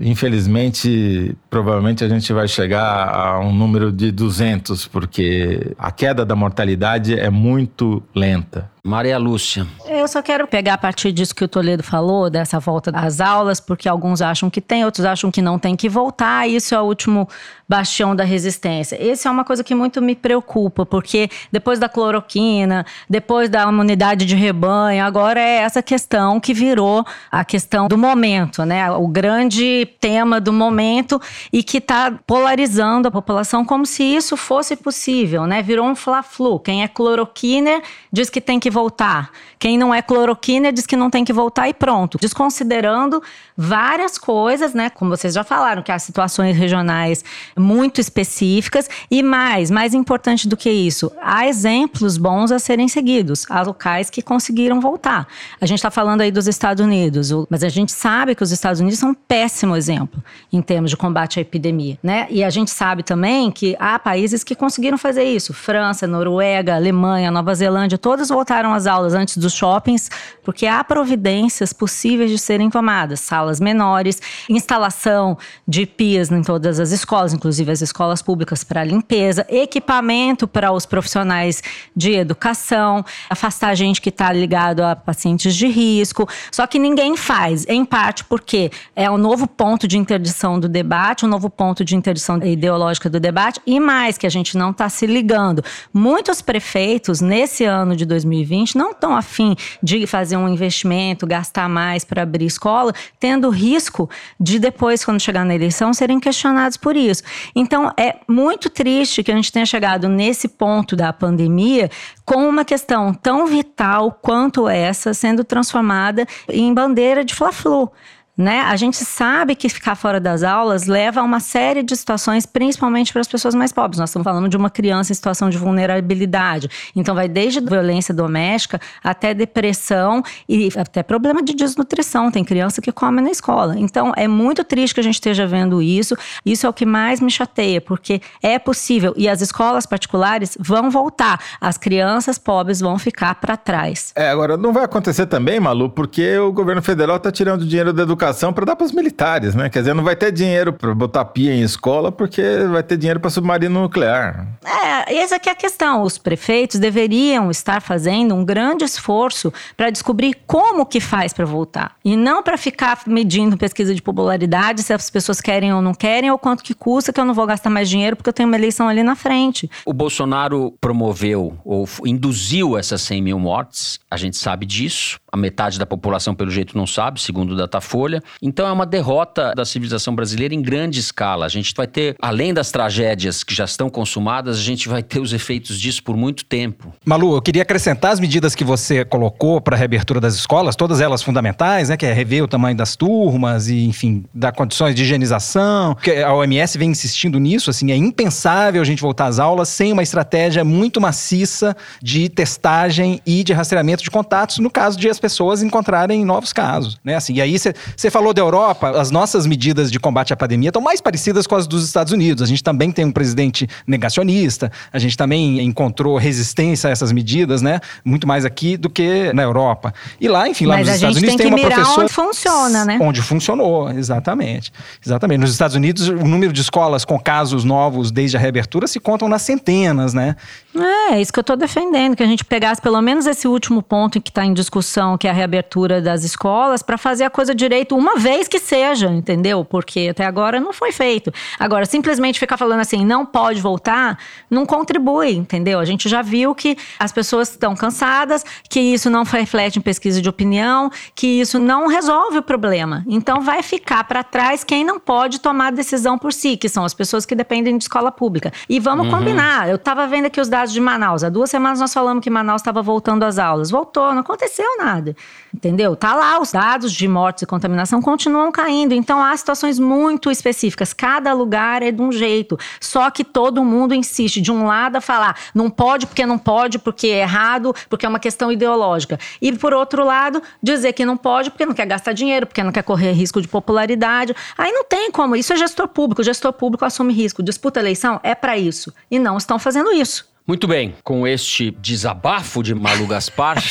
Infelizmente, provavelmente a gente vai chegar a um número de 200, porque a queda da mortalidade é muito lenta. Maria Lúcia. Eu só quero pegar a partir disso que o Toledo falou, dessa volta às aulas, porque alguns acham que tem, outros acham que não tem que voltar, isso é o último bastião da resistência. Essa é uma coisa que muito me preocupa, porque depois da cloroquina, depois da imunidade de rebanho, agora é essa questão que virou a questão do momento, né? O grande tema do momento e que está polarizando a população como se isso fosse possível, né? Virou um fla-flu. Quem é cloroquina diz que tem que voltar. Quem não é cloroquina diz que não tem que voltar e pronto. Desconsiderando várias coisas, né? Como vocês já falaram, que há situações regionais muito específicas e mais, mais importante do que isso, há exemplos bons a serem seguidos. Há locais que conseguiram voltar. A gente está falando aí dos Estados Unidos, mas a gente sabe que os Estados Unidos são um péssimo exemplo em termos de combate à epidemia, né? E a gente sabe também que há países que conseguiram fazer isso. França, Noruega, Alemanha, Nova Zelândia, todos voltaram às aulas antes dos shoppings, porque há providências possíveis de serem tomadas. Salas menores, instalação de pias em todas as escolas, inclusive as escolas públicas para limpeza, equipamento para os profissionais de educação, afastar gente que está ligado a pacientes de risco. Só que ninguém faz, em parte porque é um novo ponto de interdição do debate, um novo ponto de interdição ideológica do debate, e mais que a gente não está se ligando. Muitos prefeitos, nesse ano de 2020, não estão afim de fazer um investimento, gastar mais para abrir escola, tendo risco de depois, quando chegar na eleição, serem questionados por isso. Então, é muito triste que a gente tenha chegado nesse ponto da pandemia com uma questão tão vital quanto essa sendo transformada em bandeira de Fla-Flu. Né? A gente sabe que ficar fora das aulas leva a uma série de situações, principalmente para as pessoas mais pobres. Nós estamos falando de uma criança em situação de vulnerabilidade. Então, vai desde violência doméstica até depressão e até problema de desnutrição. Tem criança que come na escola. Então, é muito triste que a gente esteja vendo isso. Isso é o que mais me chateia, porque é possível. E as escolas particulares vão voltar. As crianças pobres vão ficar para trás. É, agora, não vai acontecer também, Malu, porque o governo federal está tirando dinheiro da educação educação para dar para os militares, né? Quer dizer, não vai ter dinheiro para botar pia em escola porque vai ter dinheiro para submarino nuclear. É, essa que é a questão. Os prefeitos deveriam estar fazendo um grande esforço para descobrir como que faz para voltar. E não para ficar medindo pesquisa de popularidade, se as pessoas querem ou não querem, ou quanto que custa, que eu não vou gastar mais dinheiro porque eu tenho uma eleição ali na frente. O Bolsonaro promoveu ou induziu essas 100 mil mortes, a gente sabe disso. A metade da população, pelo jeito, não sabe, segundo o Datafolha. Então é uma derrota da civilização brasileira em grande escala. A gente vai ter, além das tragédias que já estão consumadas, a gente vai ter os efeitos disso por muito tempo. Malu, eu queria acrescentar as medidas que você colocou para a reabertura das escolas, todas elas fundamentais, né? Que é rever o tamanho das turmas e, enfim, dar condições de higienização. Porque a OMS vem insistindo nisso, assim, é impensável a gente voltar às aulas sem uma estratégia muito maciça de testagem e de rastreamento de contatos, no caso de as pessoas encontrarem novos casos, né? Assim, e aí você falou da Europa, as nossas medidas de combate à pandemia estão mais parecidas com as dos Estados Unidos. A gente também tem um presidente negacionista, a gente também encontrou resistência a essas medidas, né? Muito mais aqui do que na Europa. E lá, enfim, lá Mas nos Estados Unidos tem, tem, uma professora onde funciona, né? Onde funcionou, exatamente. Exatamente. Nos Estados Unidos, o número de escolas com casos novos desde a reabertura se contam nas centenas, né? É, é isso que eu estou defendendo, que a gente pegasse pelo menos esse último ponto que está em discussão, que é a reabertura das escolas, para fazer a coisa direito uma vez que seja, entendeu? Porque até agora não foi feito. Agora, simplesmente ficar falando assim, não pode voltar, não contribui, entendeu? A gente já viu que as pessoas estão cansadas, que isso não reflete em pesquisa de opinião, que isso não resolve o problema. Então, vai ficar para trás quem não pode tomar decisão por si, que são as pessoas que dependem de escola pública. E vamos Uhum. combinar, eu estava vendo aqui os dados de Manaus. Há duas semanas nós falamos que Manaus estava voltando às aulas. Voltou, não aconteceu nada. Entendeu? Tá lá, os dados de mortes e contaminação continuam caindo. Então há situações muito específicas. Cada lugar é de um jeito. Só que todo mundo insiste, de um lado, a falar não pode porque não pode, porque é errado, porque é uma questão ideológica. E por outro lado, dizer que não pode porque não quer gastar dinheiro, porque não quer correr risco de popularidade. Aí não tem como. Isso é gestor público. O gestor público assume risco. Disputa eleição é para isso. E não estão fazendo isso. Muito bem, com este desabafo de Malu Gaspar,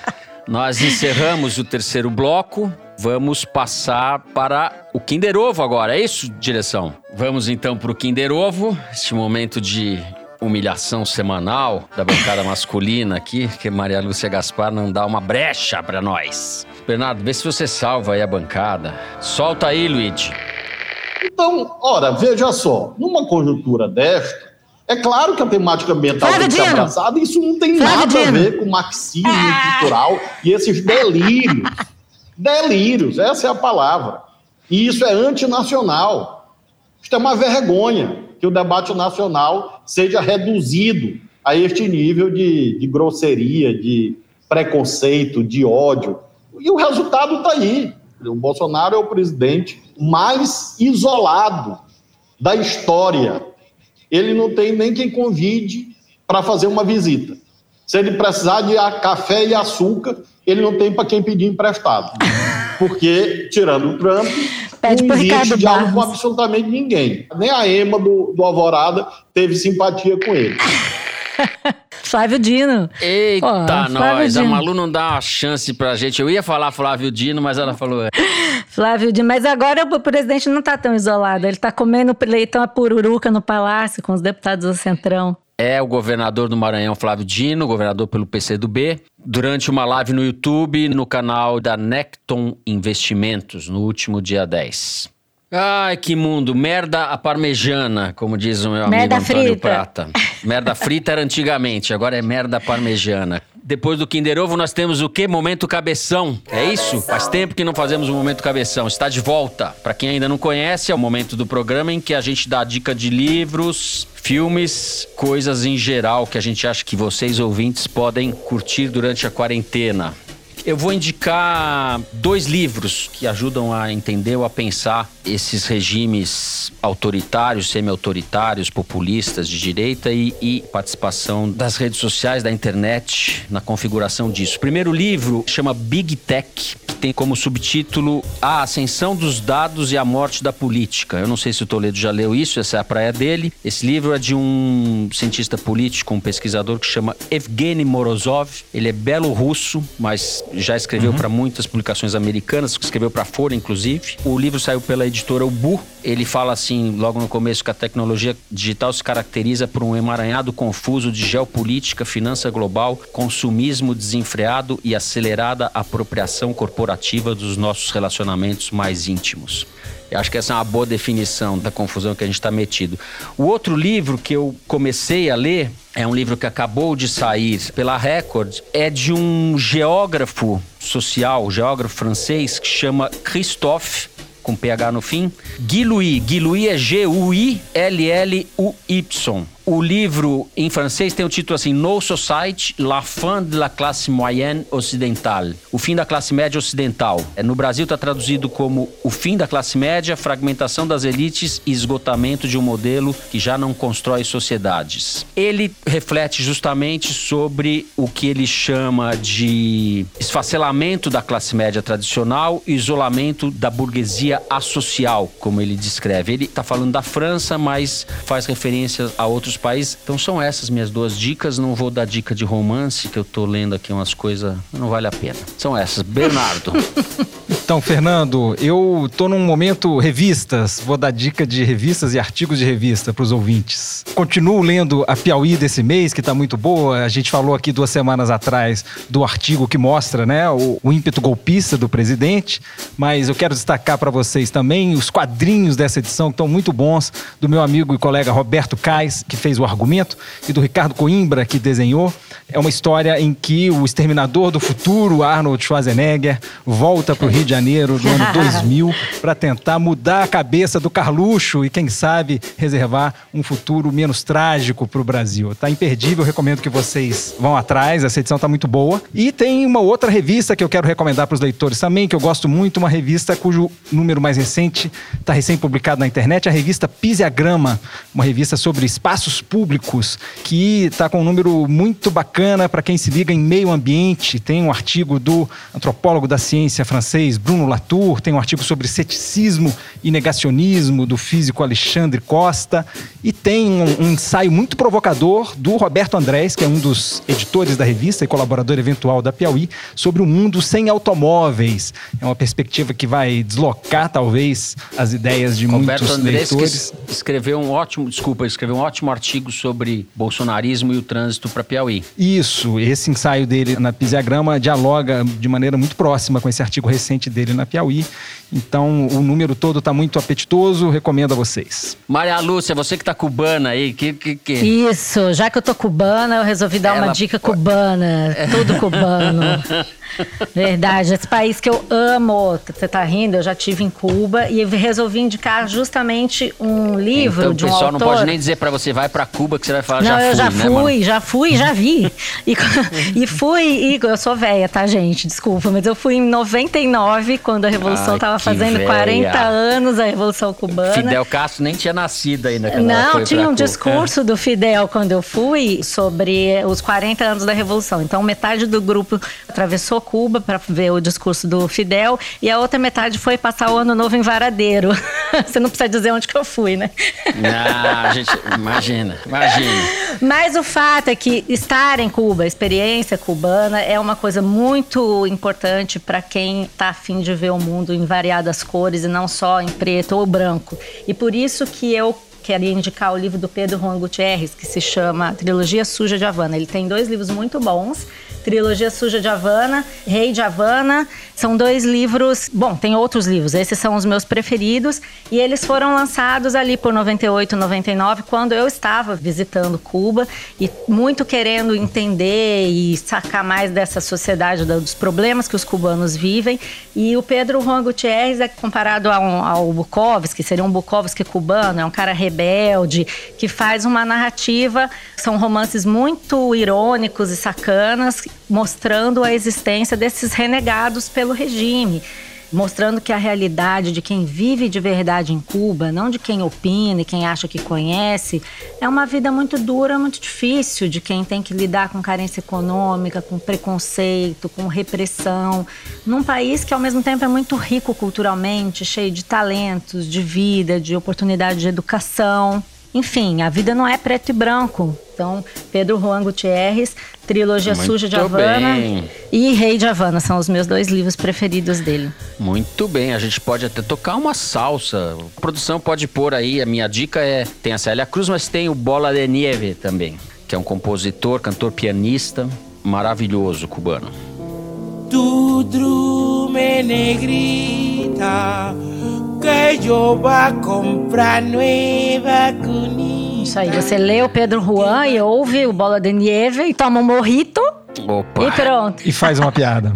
nós encerramos o terceiro bloco. Vamos passar para o Kinder Ovo agora, é isso, direção? Vamos então para o Kinder Ovo, este momento de humilhação semanal da bancada masculina aqui, que Maria Lúcia Gaspar não dá uma brecha para nós. Bernardo, vê se você salva aí a bancada. Solta aí, Luigi. Então, ora, veja só, numa conjuntura desta, é claro que a temática ambiental Flávio tem que ser abraçada, isso não tem Flávio nada a Dino. ver com marxismo cultural e esses delírios. Delírios, essa é a palavra. E isso é antinacional. Isto é uma vergonha que o debate nacional seja reduzido a este nível de, de grosseria, de preconceito, de ódio. E o resultado está aí. O Bolsonaro é o presidente mais isolado da história. Ele não tem nem quem convide para fazer uma visita. Se ele precisar de a- café e açúcar, ele não tem para quem pedir emprestado. Porque, tirando o Trump, Pede não existe Ricardo diálogo com absolutamente ninguém. Nem a Ema do, do Alvorada teve simpatia com ele. Flávio Dino. Eita, Flávio nós. A Dino. Malu não dá uma chance pra gente. Eu ia falar Flávio Dino, mas ela falou. é. Flávio Dino. Mas agora o presidente não está tão isolado. Ele está comendo leitão a pururuca no palácio com os deputados do Centrão. É o governador do Maranhão, Flávio Dino, governador pelo PCdoB, durante uma live no YouTube, no canal da Necton Investimentos, no último dia 10. Ai, que mundo. Merda a parmejana, como diz o meu amigo Merda Antônio frita. Prata. Merda frita era antigamente, agora é merda parmejana. Depois do Kinder Ovo, nós temos o quê? Momento Cabeção. É isso? Faz tempo que não fazemos o Momento Cabeção. Está de volta. Para quem ainda não conhece, é o momento do programa em que a gente dá dica de livros, filmes, coisas em geral que a gente acha que vocês ouvintes podem curtir durante a quarentena. Eu vou indicar dois livros que ajudam a entender ou a pensar esses regimes autoritários, semi-autoritários, populistas de direita e, e participação das redes sociais, da internet na configuração disso. O primeiro livro chama Big Tech, que tem como subtítulo A Ascensão dos Dados e a Morte da Política. Eu não sei se o Toledo já leu isso, essa é a praia dele. Esse livro é de um cientista político, um pesquisador que chama Evgeny Morozov. Ele é belo russo, mas já escreveu para muitas publicações americanas, escreveu para Folha, inclusive. O livro saiu pela editora Ubu. Ele fala assim, logo no começo, que a tecnologia digital se caracteriza por um emaranhado confuso de geopolítica, finança global, consumismo desenfreado e acelerada apropriação corporativa dos nossos relacionamentos mais íntimos. Eu acho que essa é uma boa definição da confusão que a gente está metido. O outro livro que eu comecei a ler é um livro que acabou de sair pela Record, é de um geógrafo social, geógrafo francês, que chama Christophe com PH no fim. Guy Louis é G-U-I-L-L-U-Y. O livro em francês tem o título assim: No Society, la fin de la classe moyenne occidentale. O fim da classe média ocidental. É, no Brasil está traduzido como O fim da classe média, fragmentação das elites e esgotamento de um modelo que já não constrói sociedades. Ele reflete justamente sobre o que ele chama de esfacelamento da classe média tradicional e isolamento da burguesia associal, como ele descreve. Ele está falando da França, mas faz referência a outros países. Então são essas minhas duas dicas. Não vou dar dica de romance, que eu tô lendo aqui umas coisas, não vale a pena. São essas. Bernardo. Então, Fernando, eu tô num momento revistas. Vou dar dica de revistas e artigos de revista para os ouvintes. Continuo lendo a Piauí desse mês, que tá muito boa. A gente falou aqui duas semanas atrás do artigo que mostra, né, o, o ímpeto golpista do presidente. Mas eu quero destacar para vocês também os quadrinhos dessa edição que estão muito bons do meu amigo e colega Roberto Cais, que fez o argumento, e do Ricardo Coimbra, que desenhou. É uma história em que o exterminador do futuro, Arnold Schwarzenegger, volta para o Rio de Janeiro no ano 2000 para tentar mudar a cabeça do Carluxo e, quem sabe, reservar um futuro menos trágico para o Brasil. Tá imperdível, recomendo que vocês vão atrás, essa edição tá muito boa. E tem uma outra revista que eu quero recomendar para os leitores também, que eu gosto muito, uma revista cujo número mais recente está recém-publicado na internet, a revista Pisiagrama, uma revista sobre espaços públicos, que está com um número muito bacana para quem se liga em meio ambiente. Tem um artigo do antropólogo da ciência francês Bruno Latour, tem um artigo sobre ceticismo e negacionismo do físico Alexandre Costa e tem um, um ensaio muito provocador do Roberto Andrés, que é um dos editores da revista e colaborador eventual da Piauí, sobre o um mundo sem automóveis. É uma perspectiva que vai deslocar talvez as ideias de Roberto muitos Andrés leitores. que es- escreveu um ótimo, desculpa, escreveu um ótimo artigo sobre bolsonarismo e o trânsito para Piauí. Isso, esse ensaio dele na Pisiagrama dialoga de maneira muito próxima com esse artigo recente dele na Piauí. Então, o número todo está muito apetitoso, recomendo a vocês. Maria Lúcia, você que tá cubana aí, que que que Isso, já que eu tô cubana, eu resolvi dar uma Ela dica cubana. Tudo cubano. Verdade, esse país que eu amo. Você tá rindo? Eu já tive em Cuba e resolvi indicar justamente um livro então, de o um pessoal autor. não pode nem dizer para você vai para Cuba que você vai falar Não, já eu fui, já né, fui, mano? já fui, já vi. E, e fui, e eu sou velha, tá, gente? Desculpa, mas eu fui em 99, quando a Revolução Ai, tava que fazendo véia. 40 anos, a Revolução Cubana. Fidel Castro nem tinha nascido ainda quando Não, tinha um discurso do Fidel quando eu fui sobre os 40 anos da Revolução. Então, metade do grupo atravessou Cuba para ver o discurso do Fidel e a outra metade foi passar o ano novo em Varadeiro. Você não precisa dizer onde que eu fui, né? Ah, gente, imagina, imagina. Mas o fato é que estar em Cuba, a experiência cubana, é uma coisa muito importante para quem está de ver o mundo em variadas cores e não só em preto ou branco. E por isso que eu queria indicar o livro do Pedro Juan Gutierrez, que se chama Trilogia Suja de Havana. Ele tem dois livros muito bons. Trilogia Suja de Havana, Rei de Havana. São dois livros. Bom, tem outros livros, esses são os meus preferidos. E eles foram lançados ali por 98, 99, quando eu estava visitando Cuba e muito querendo entender e sacar mais dessa sociedade, da- dos problemas que os cubanos vivem. E o Pedro Juan Gutierrez é comparado a um- ao Bukowski, seria um Bukowski cubano, é um cara rebelde, que faz uma narrativa. São romances muito irônicos e sacanas, mostrando a existência desses renegados pelo regime. Mostrando que a realidade de quem vive de verdade em Cuba, não de quem opina e quem acha que conhece, é uma vida muito dura, muito difícil, de quem tem que lidar com carência econômica, com preconceito, com repressão, num país que ao mesmo tempo é muito rico culturalmente, cheio de talentos, de vida, de oportunidade de educação. Enfim, a vida não é preto e branco. Então, Pedro Juan Gutierrez, Trilogia Muito Suja de Havana bem. e Rei de Havana são os meus dois livros preferidos dele. Muito bem, a gente pode até tocar uma salsa. A produção pode pôr aí, a minha dica é, tem a Célia Cruz, mas tem o Bola de Nieve também, que é um compositor, cantor, pianista maravilhoso cubano. Drume negrita que yo va a comprar nueva cunita. Isso aí, você lê o Pedro Juan e ouve o Bola de Nieve e toma um morrito Opa. e pronto. E faz uma piada.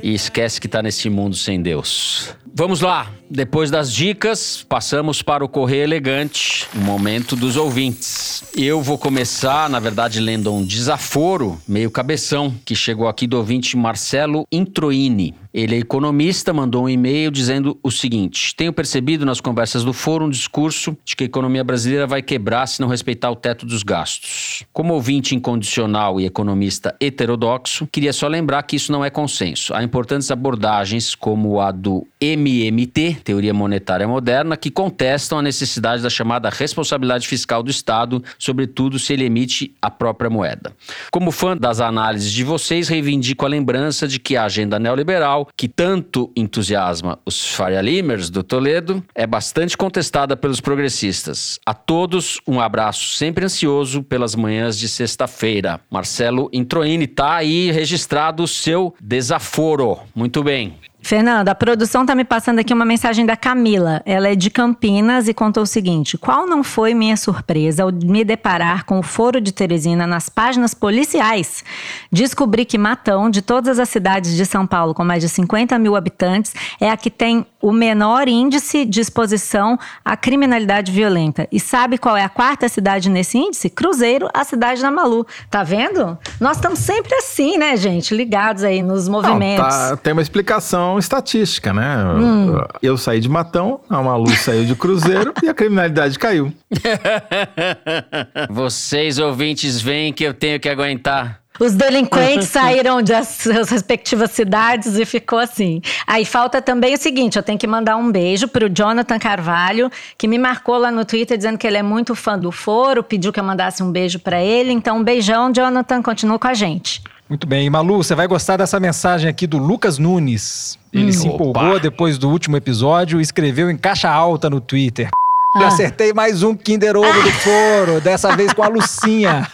E esquece que tá nesse mundo sem Deus. Vamos lá. Depois das dicas, passamos para o Correio Elegante, o momento dos ouvintes. Eu vou começar, na verdade, lendo um desaforo, meio cabeção, que chegou aqui do ouvinte Marcelo Introini. Ele é economista, mandou um e-mail dizendo o seguinte: Tenho percebido nas conversas do fórum um discurso de que a economia brasileira vai quebrar se não respeitar o teto dos gastos. Como ouvinte incondicional e economista heterodoxo, queria só lembrar que isso não é consenso. Há importantes abordagens, como a do MMT, Teoria Monetária Moderna, que contestam a necessidade da chamada responsabilidade fiscal do Estado, sobretudo se ele emite a própria moeda. Como fã das análises de vocês, reivindico a lembrança de que a agenda neoliberal, que tanto entusiasma os Faria Limers do Toledo, é bastante contestada pelos progressistas. A todos, um abraço sempre ansioso pelas manhãs de sexta-feira. Marcelo Introini, tá aí registrado o seu desaforo. Muito bem. Fernanda, a produção tá me passando aqui uma mensagem da Camila. Ela é de Campinas e contou o seguinte: Qual não foi minha surpresa ao me deparar com o Foro de Teresina nas páginas policiais? Descobri que Matão, de todas as cidades de São Paulo com mais de 50 mil habitantes, é a que tem o menor índice de exposição à criminalidade violenta. E sabe qual é a quarta cidade nesse índice? Cruzeiro, a cidade da Malu. Tá vendo? Nós estamos sempre assim, né, gente? Ligados aí nos movimentos. Não, tá- tem uma explicação estatística, né? Hum. Eu saí de Matão, a Malu saiu de Cruzeiro e a criminalidade caiu. Vocês ouvintes veem que eu tenho que aguentar. Os delinquentes saíram das suas respectivas cidades e ficou assim. Aí falta também o seguinte: eu tenho que mandar um beijo pro Jonathan Carvalho, que me marcou lá no Twitter dizendo que ele é muito fã do foro, pediu que eu mandasse um beijo para ele. Então, um beijão, Jonathan, continua com a gente. Muito bem. E Malu, você vai gostar dessa mensagem aqui do Lucas Nunes. Ele Hum. se Opa. empolgou depois do último episódio e escreveu em caixa alta no Twitter. Ah. Eu acertei mais um Kinder Ovo do Foro, dessa vez com a Lucinha.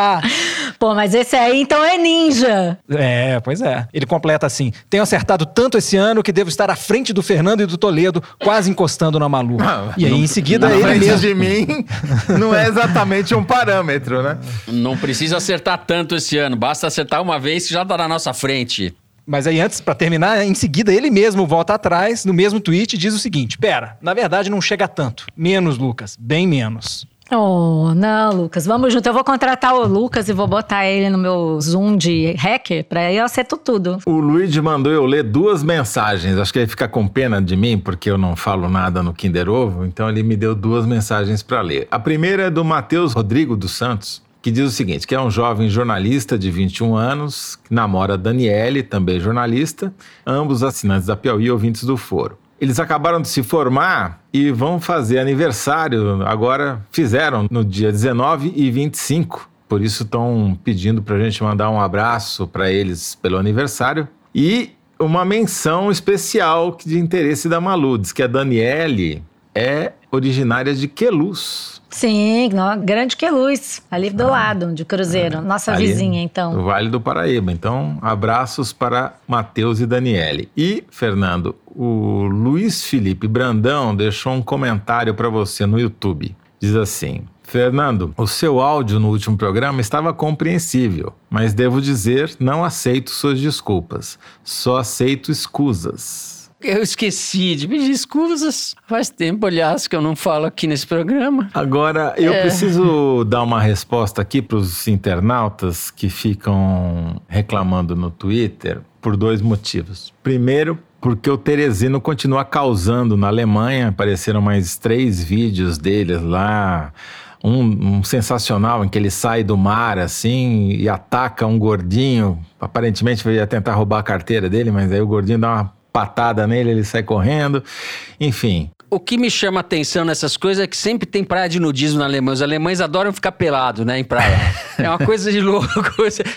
Pô, mas esse aí então é ninja. É, pois é. Ele completa assim: tenho acertado tanto esse ano que devo estar à frente do Fernando e do Toledo, quase encostando na Malu. e aí, em seguida, na ele frente mesmo. de mim não é exatamente um parâmetro, né? Não precisa acertar tanto esse ano, basta acertar uma vez que já tá na nossa frente. Mas aí, antes, pra terminar, em seguida, ele mesmo volta atrás, no mesmo tweet, e diz o seguinte: pera, na verdade não chega tanto. Menos, Lucas, bem menos. Oh, não, Lucas, vamos junto. Eu vou contratar o Lucas e vou botar ele no meu Zoom de hacker, pra aí eu acerto tudo. O Luigi mandou eu ler duas mensagens. Acho que ele fica com pena de mim, porque eu não falo nada no Kinder Ovo. Então ele me deu duas mensagens para ler. A primeira é do Matheus Rodrigo dos Santos, que diz o seguinte: que é um jovem jornalista de 21 anos, que namora Daniele, também jornalista, ambos assinantes da Piauí e ouvintes do Foro. Eles acabaram de se formar e vão fazer aniversário. Agora fizeram no dia 19 e 25. Por isso estão pedindo para a gente mandar um abraço para eles pelo aniversário. E uma menção especial de interesse da Malu. Diz que a Daniele é originária de Queluz. Sim, grande que luz, ali do lado, de Cruzeiro. Nossa Ali vizinha, então. No Vale do Paraíba. Então, abraços para Matheus e Daniele. E, Fernando, o Luiz Felipe Brandão deixou um comentário para você no YouTube. Diz assim: Fernando, o seu áudio no último programa estava compreensível, mas devo dizer, não aceito suas desculpas. Só aceito escusas. Eu esqueci de pedir escusas. Faz tempo, aliás, que eu não falo aqui nesse programa. Agora, eu É. preciso dar uma resposta aqui para os internautas que ficam reclamando no Twitter por dois motivos. Primeiro, porque o Teresino continua causando na Alemanha. Apareceram mais três vídeos deles lá. Um, um sensacional em que ele sai do mar assim e ataca um gordinho. Aparentemente ia tentar roubar a carteira dele, mas aí o gordinho dá uma patada nele, ele sai correndo. Enfim, O que me chama atenção nessas coisas é que sempre tem praia de nudismo na Alemanha. Os alemães adoram ficar pelado, né, em praia. É uma coisa de louco.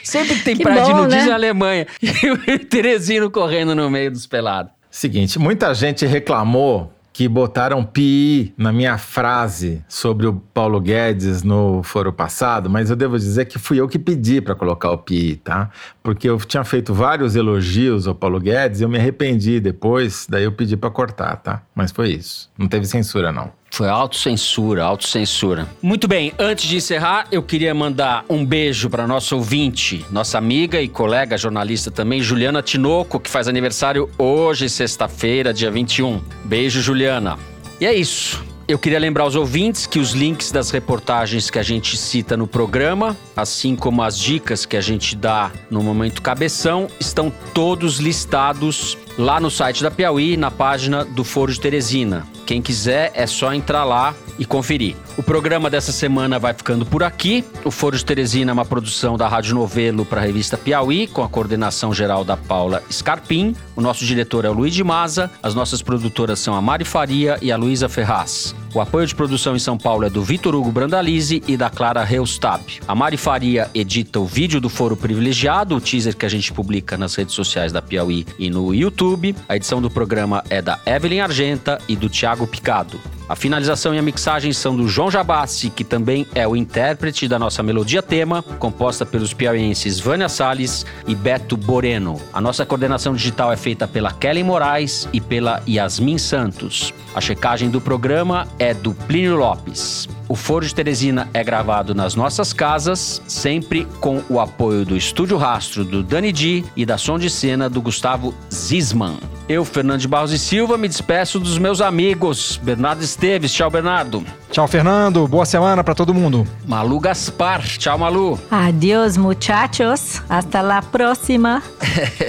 Sempre tem Que praia de bom, nudismo né? na Alemanha. E o Teresino correndo no meio dos pelados. Seguinte, muita gente reclamou que botaram pi na minha frase sobre o Paulo Guedes no foro passado, mas eu devo dizer que fui eu que pedi para colocar o pi, tá? Porque eu tinha feito vários elogios ao Paulo Guedes eu me arrependi depois, daí eu pedi para cortar, tá? Mas foi isso. Não teve censura não. Foi autocensura, autocensura. Muito bem, antes de encerrar, eu queria mandar um beijo para nossa ouvinte, nossa amiga e colega jornalista também, Juliana Tinoco, que faz aniversário hoje, sexta-feira, dia 21. Beijo, Juliana. E é isso. Eu queria lembrar aos ouvintes que os links das reportagens que a gente cita no programa, assim como as dicas que a gente dá no momento cabeção, estão todos listados lá no site da Piauí, na página do Foro de Teresina. Quem quiser é só entrar lá e conferir. O programa dessa semana vai ficando por aqui. O Foro de Teresina é uma produção da Rádio Novelo para a revista Piauí, com a coordenação geral da Paula Scarpim. O nosso diretor é o Luiz de Maza. As nossas produtoras são a Mari Faria e a Luísa Ferraz. O apoio de produção em São Paulo é do Vitor Hugo Brandalize e da Clara Reustab. A Mari Faria edita o vídeo do Foro Privilegiado, o teaser que a gente publica nas redes sociais da Piauí e no YouTube. A edição do programa é da Evelyn Argenta e do Thiago Picado. A finalização e a mixagem são do João Jabassi, que também é o intérprete da nossa melodia tema, composta pelos piauienses Vânia Salles e Beto Boreno. A nossa coordenação digital é feita pela Kelly Moraes e pela Yasmin Santos. A checagem do programa é do Plínio Lopes. O Foro de Teresina é gravado nas nossas casas, sempre com o apoio do Estúdio Rastro do Dani Di e da som de cena do Gustavo Zisman. Eu, Fernando de Barros e Silva, me despeço dos meus amigos. Bernardo Esteves, tchau, Bernardo. Tchau, Fernando. Boa semana para todo mundo. Malu Gaspar, tchau, Malu. Adiós, muchachos. Hasta la próxima.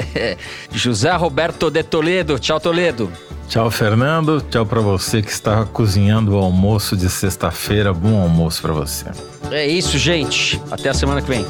José Roberto de Toledo, tchau, Toledo. Tchau, Fernando. Tchau para você que está cozinhando o almoço de sexta-feira. Bom almoço para você. É isso, gente. Até a semana que vem.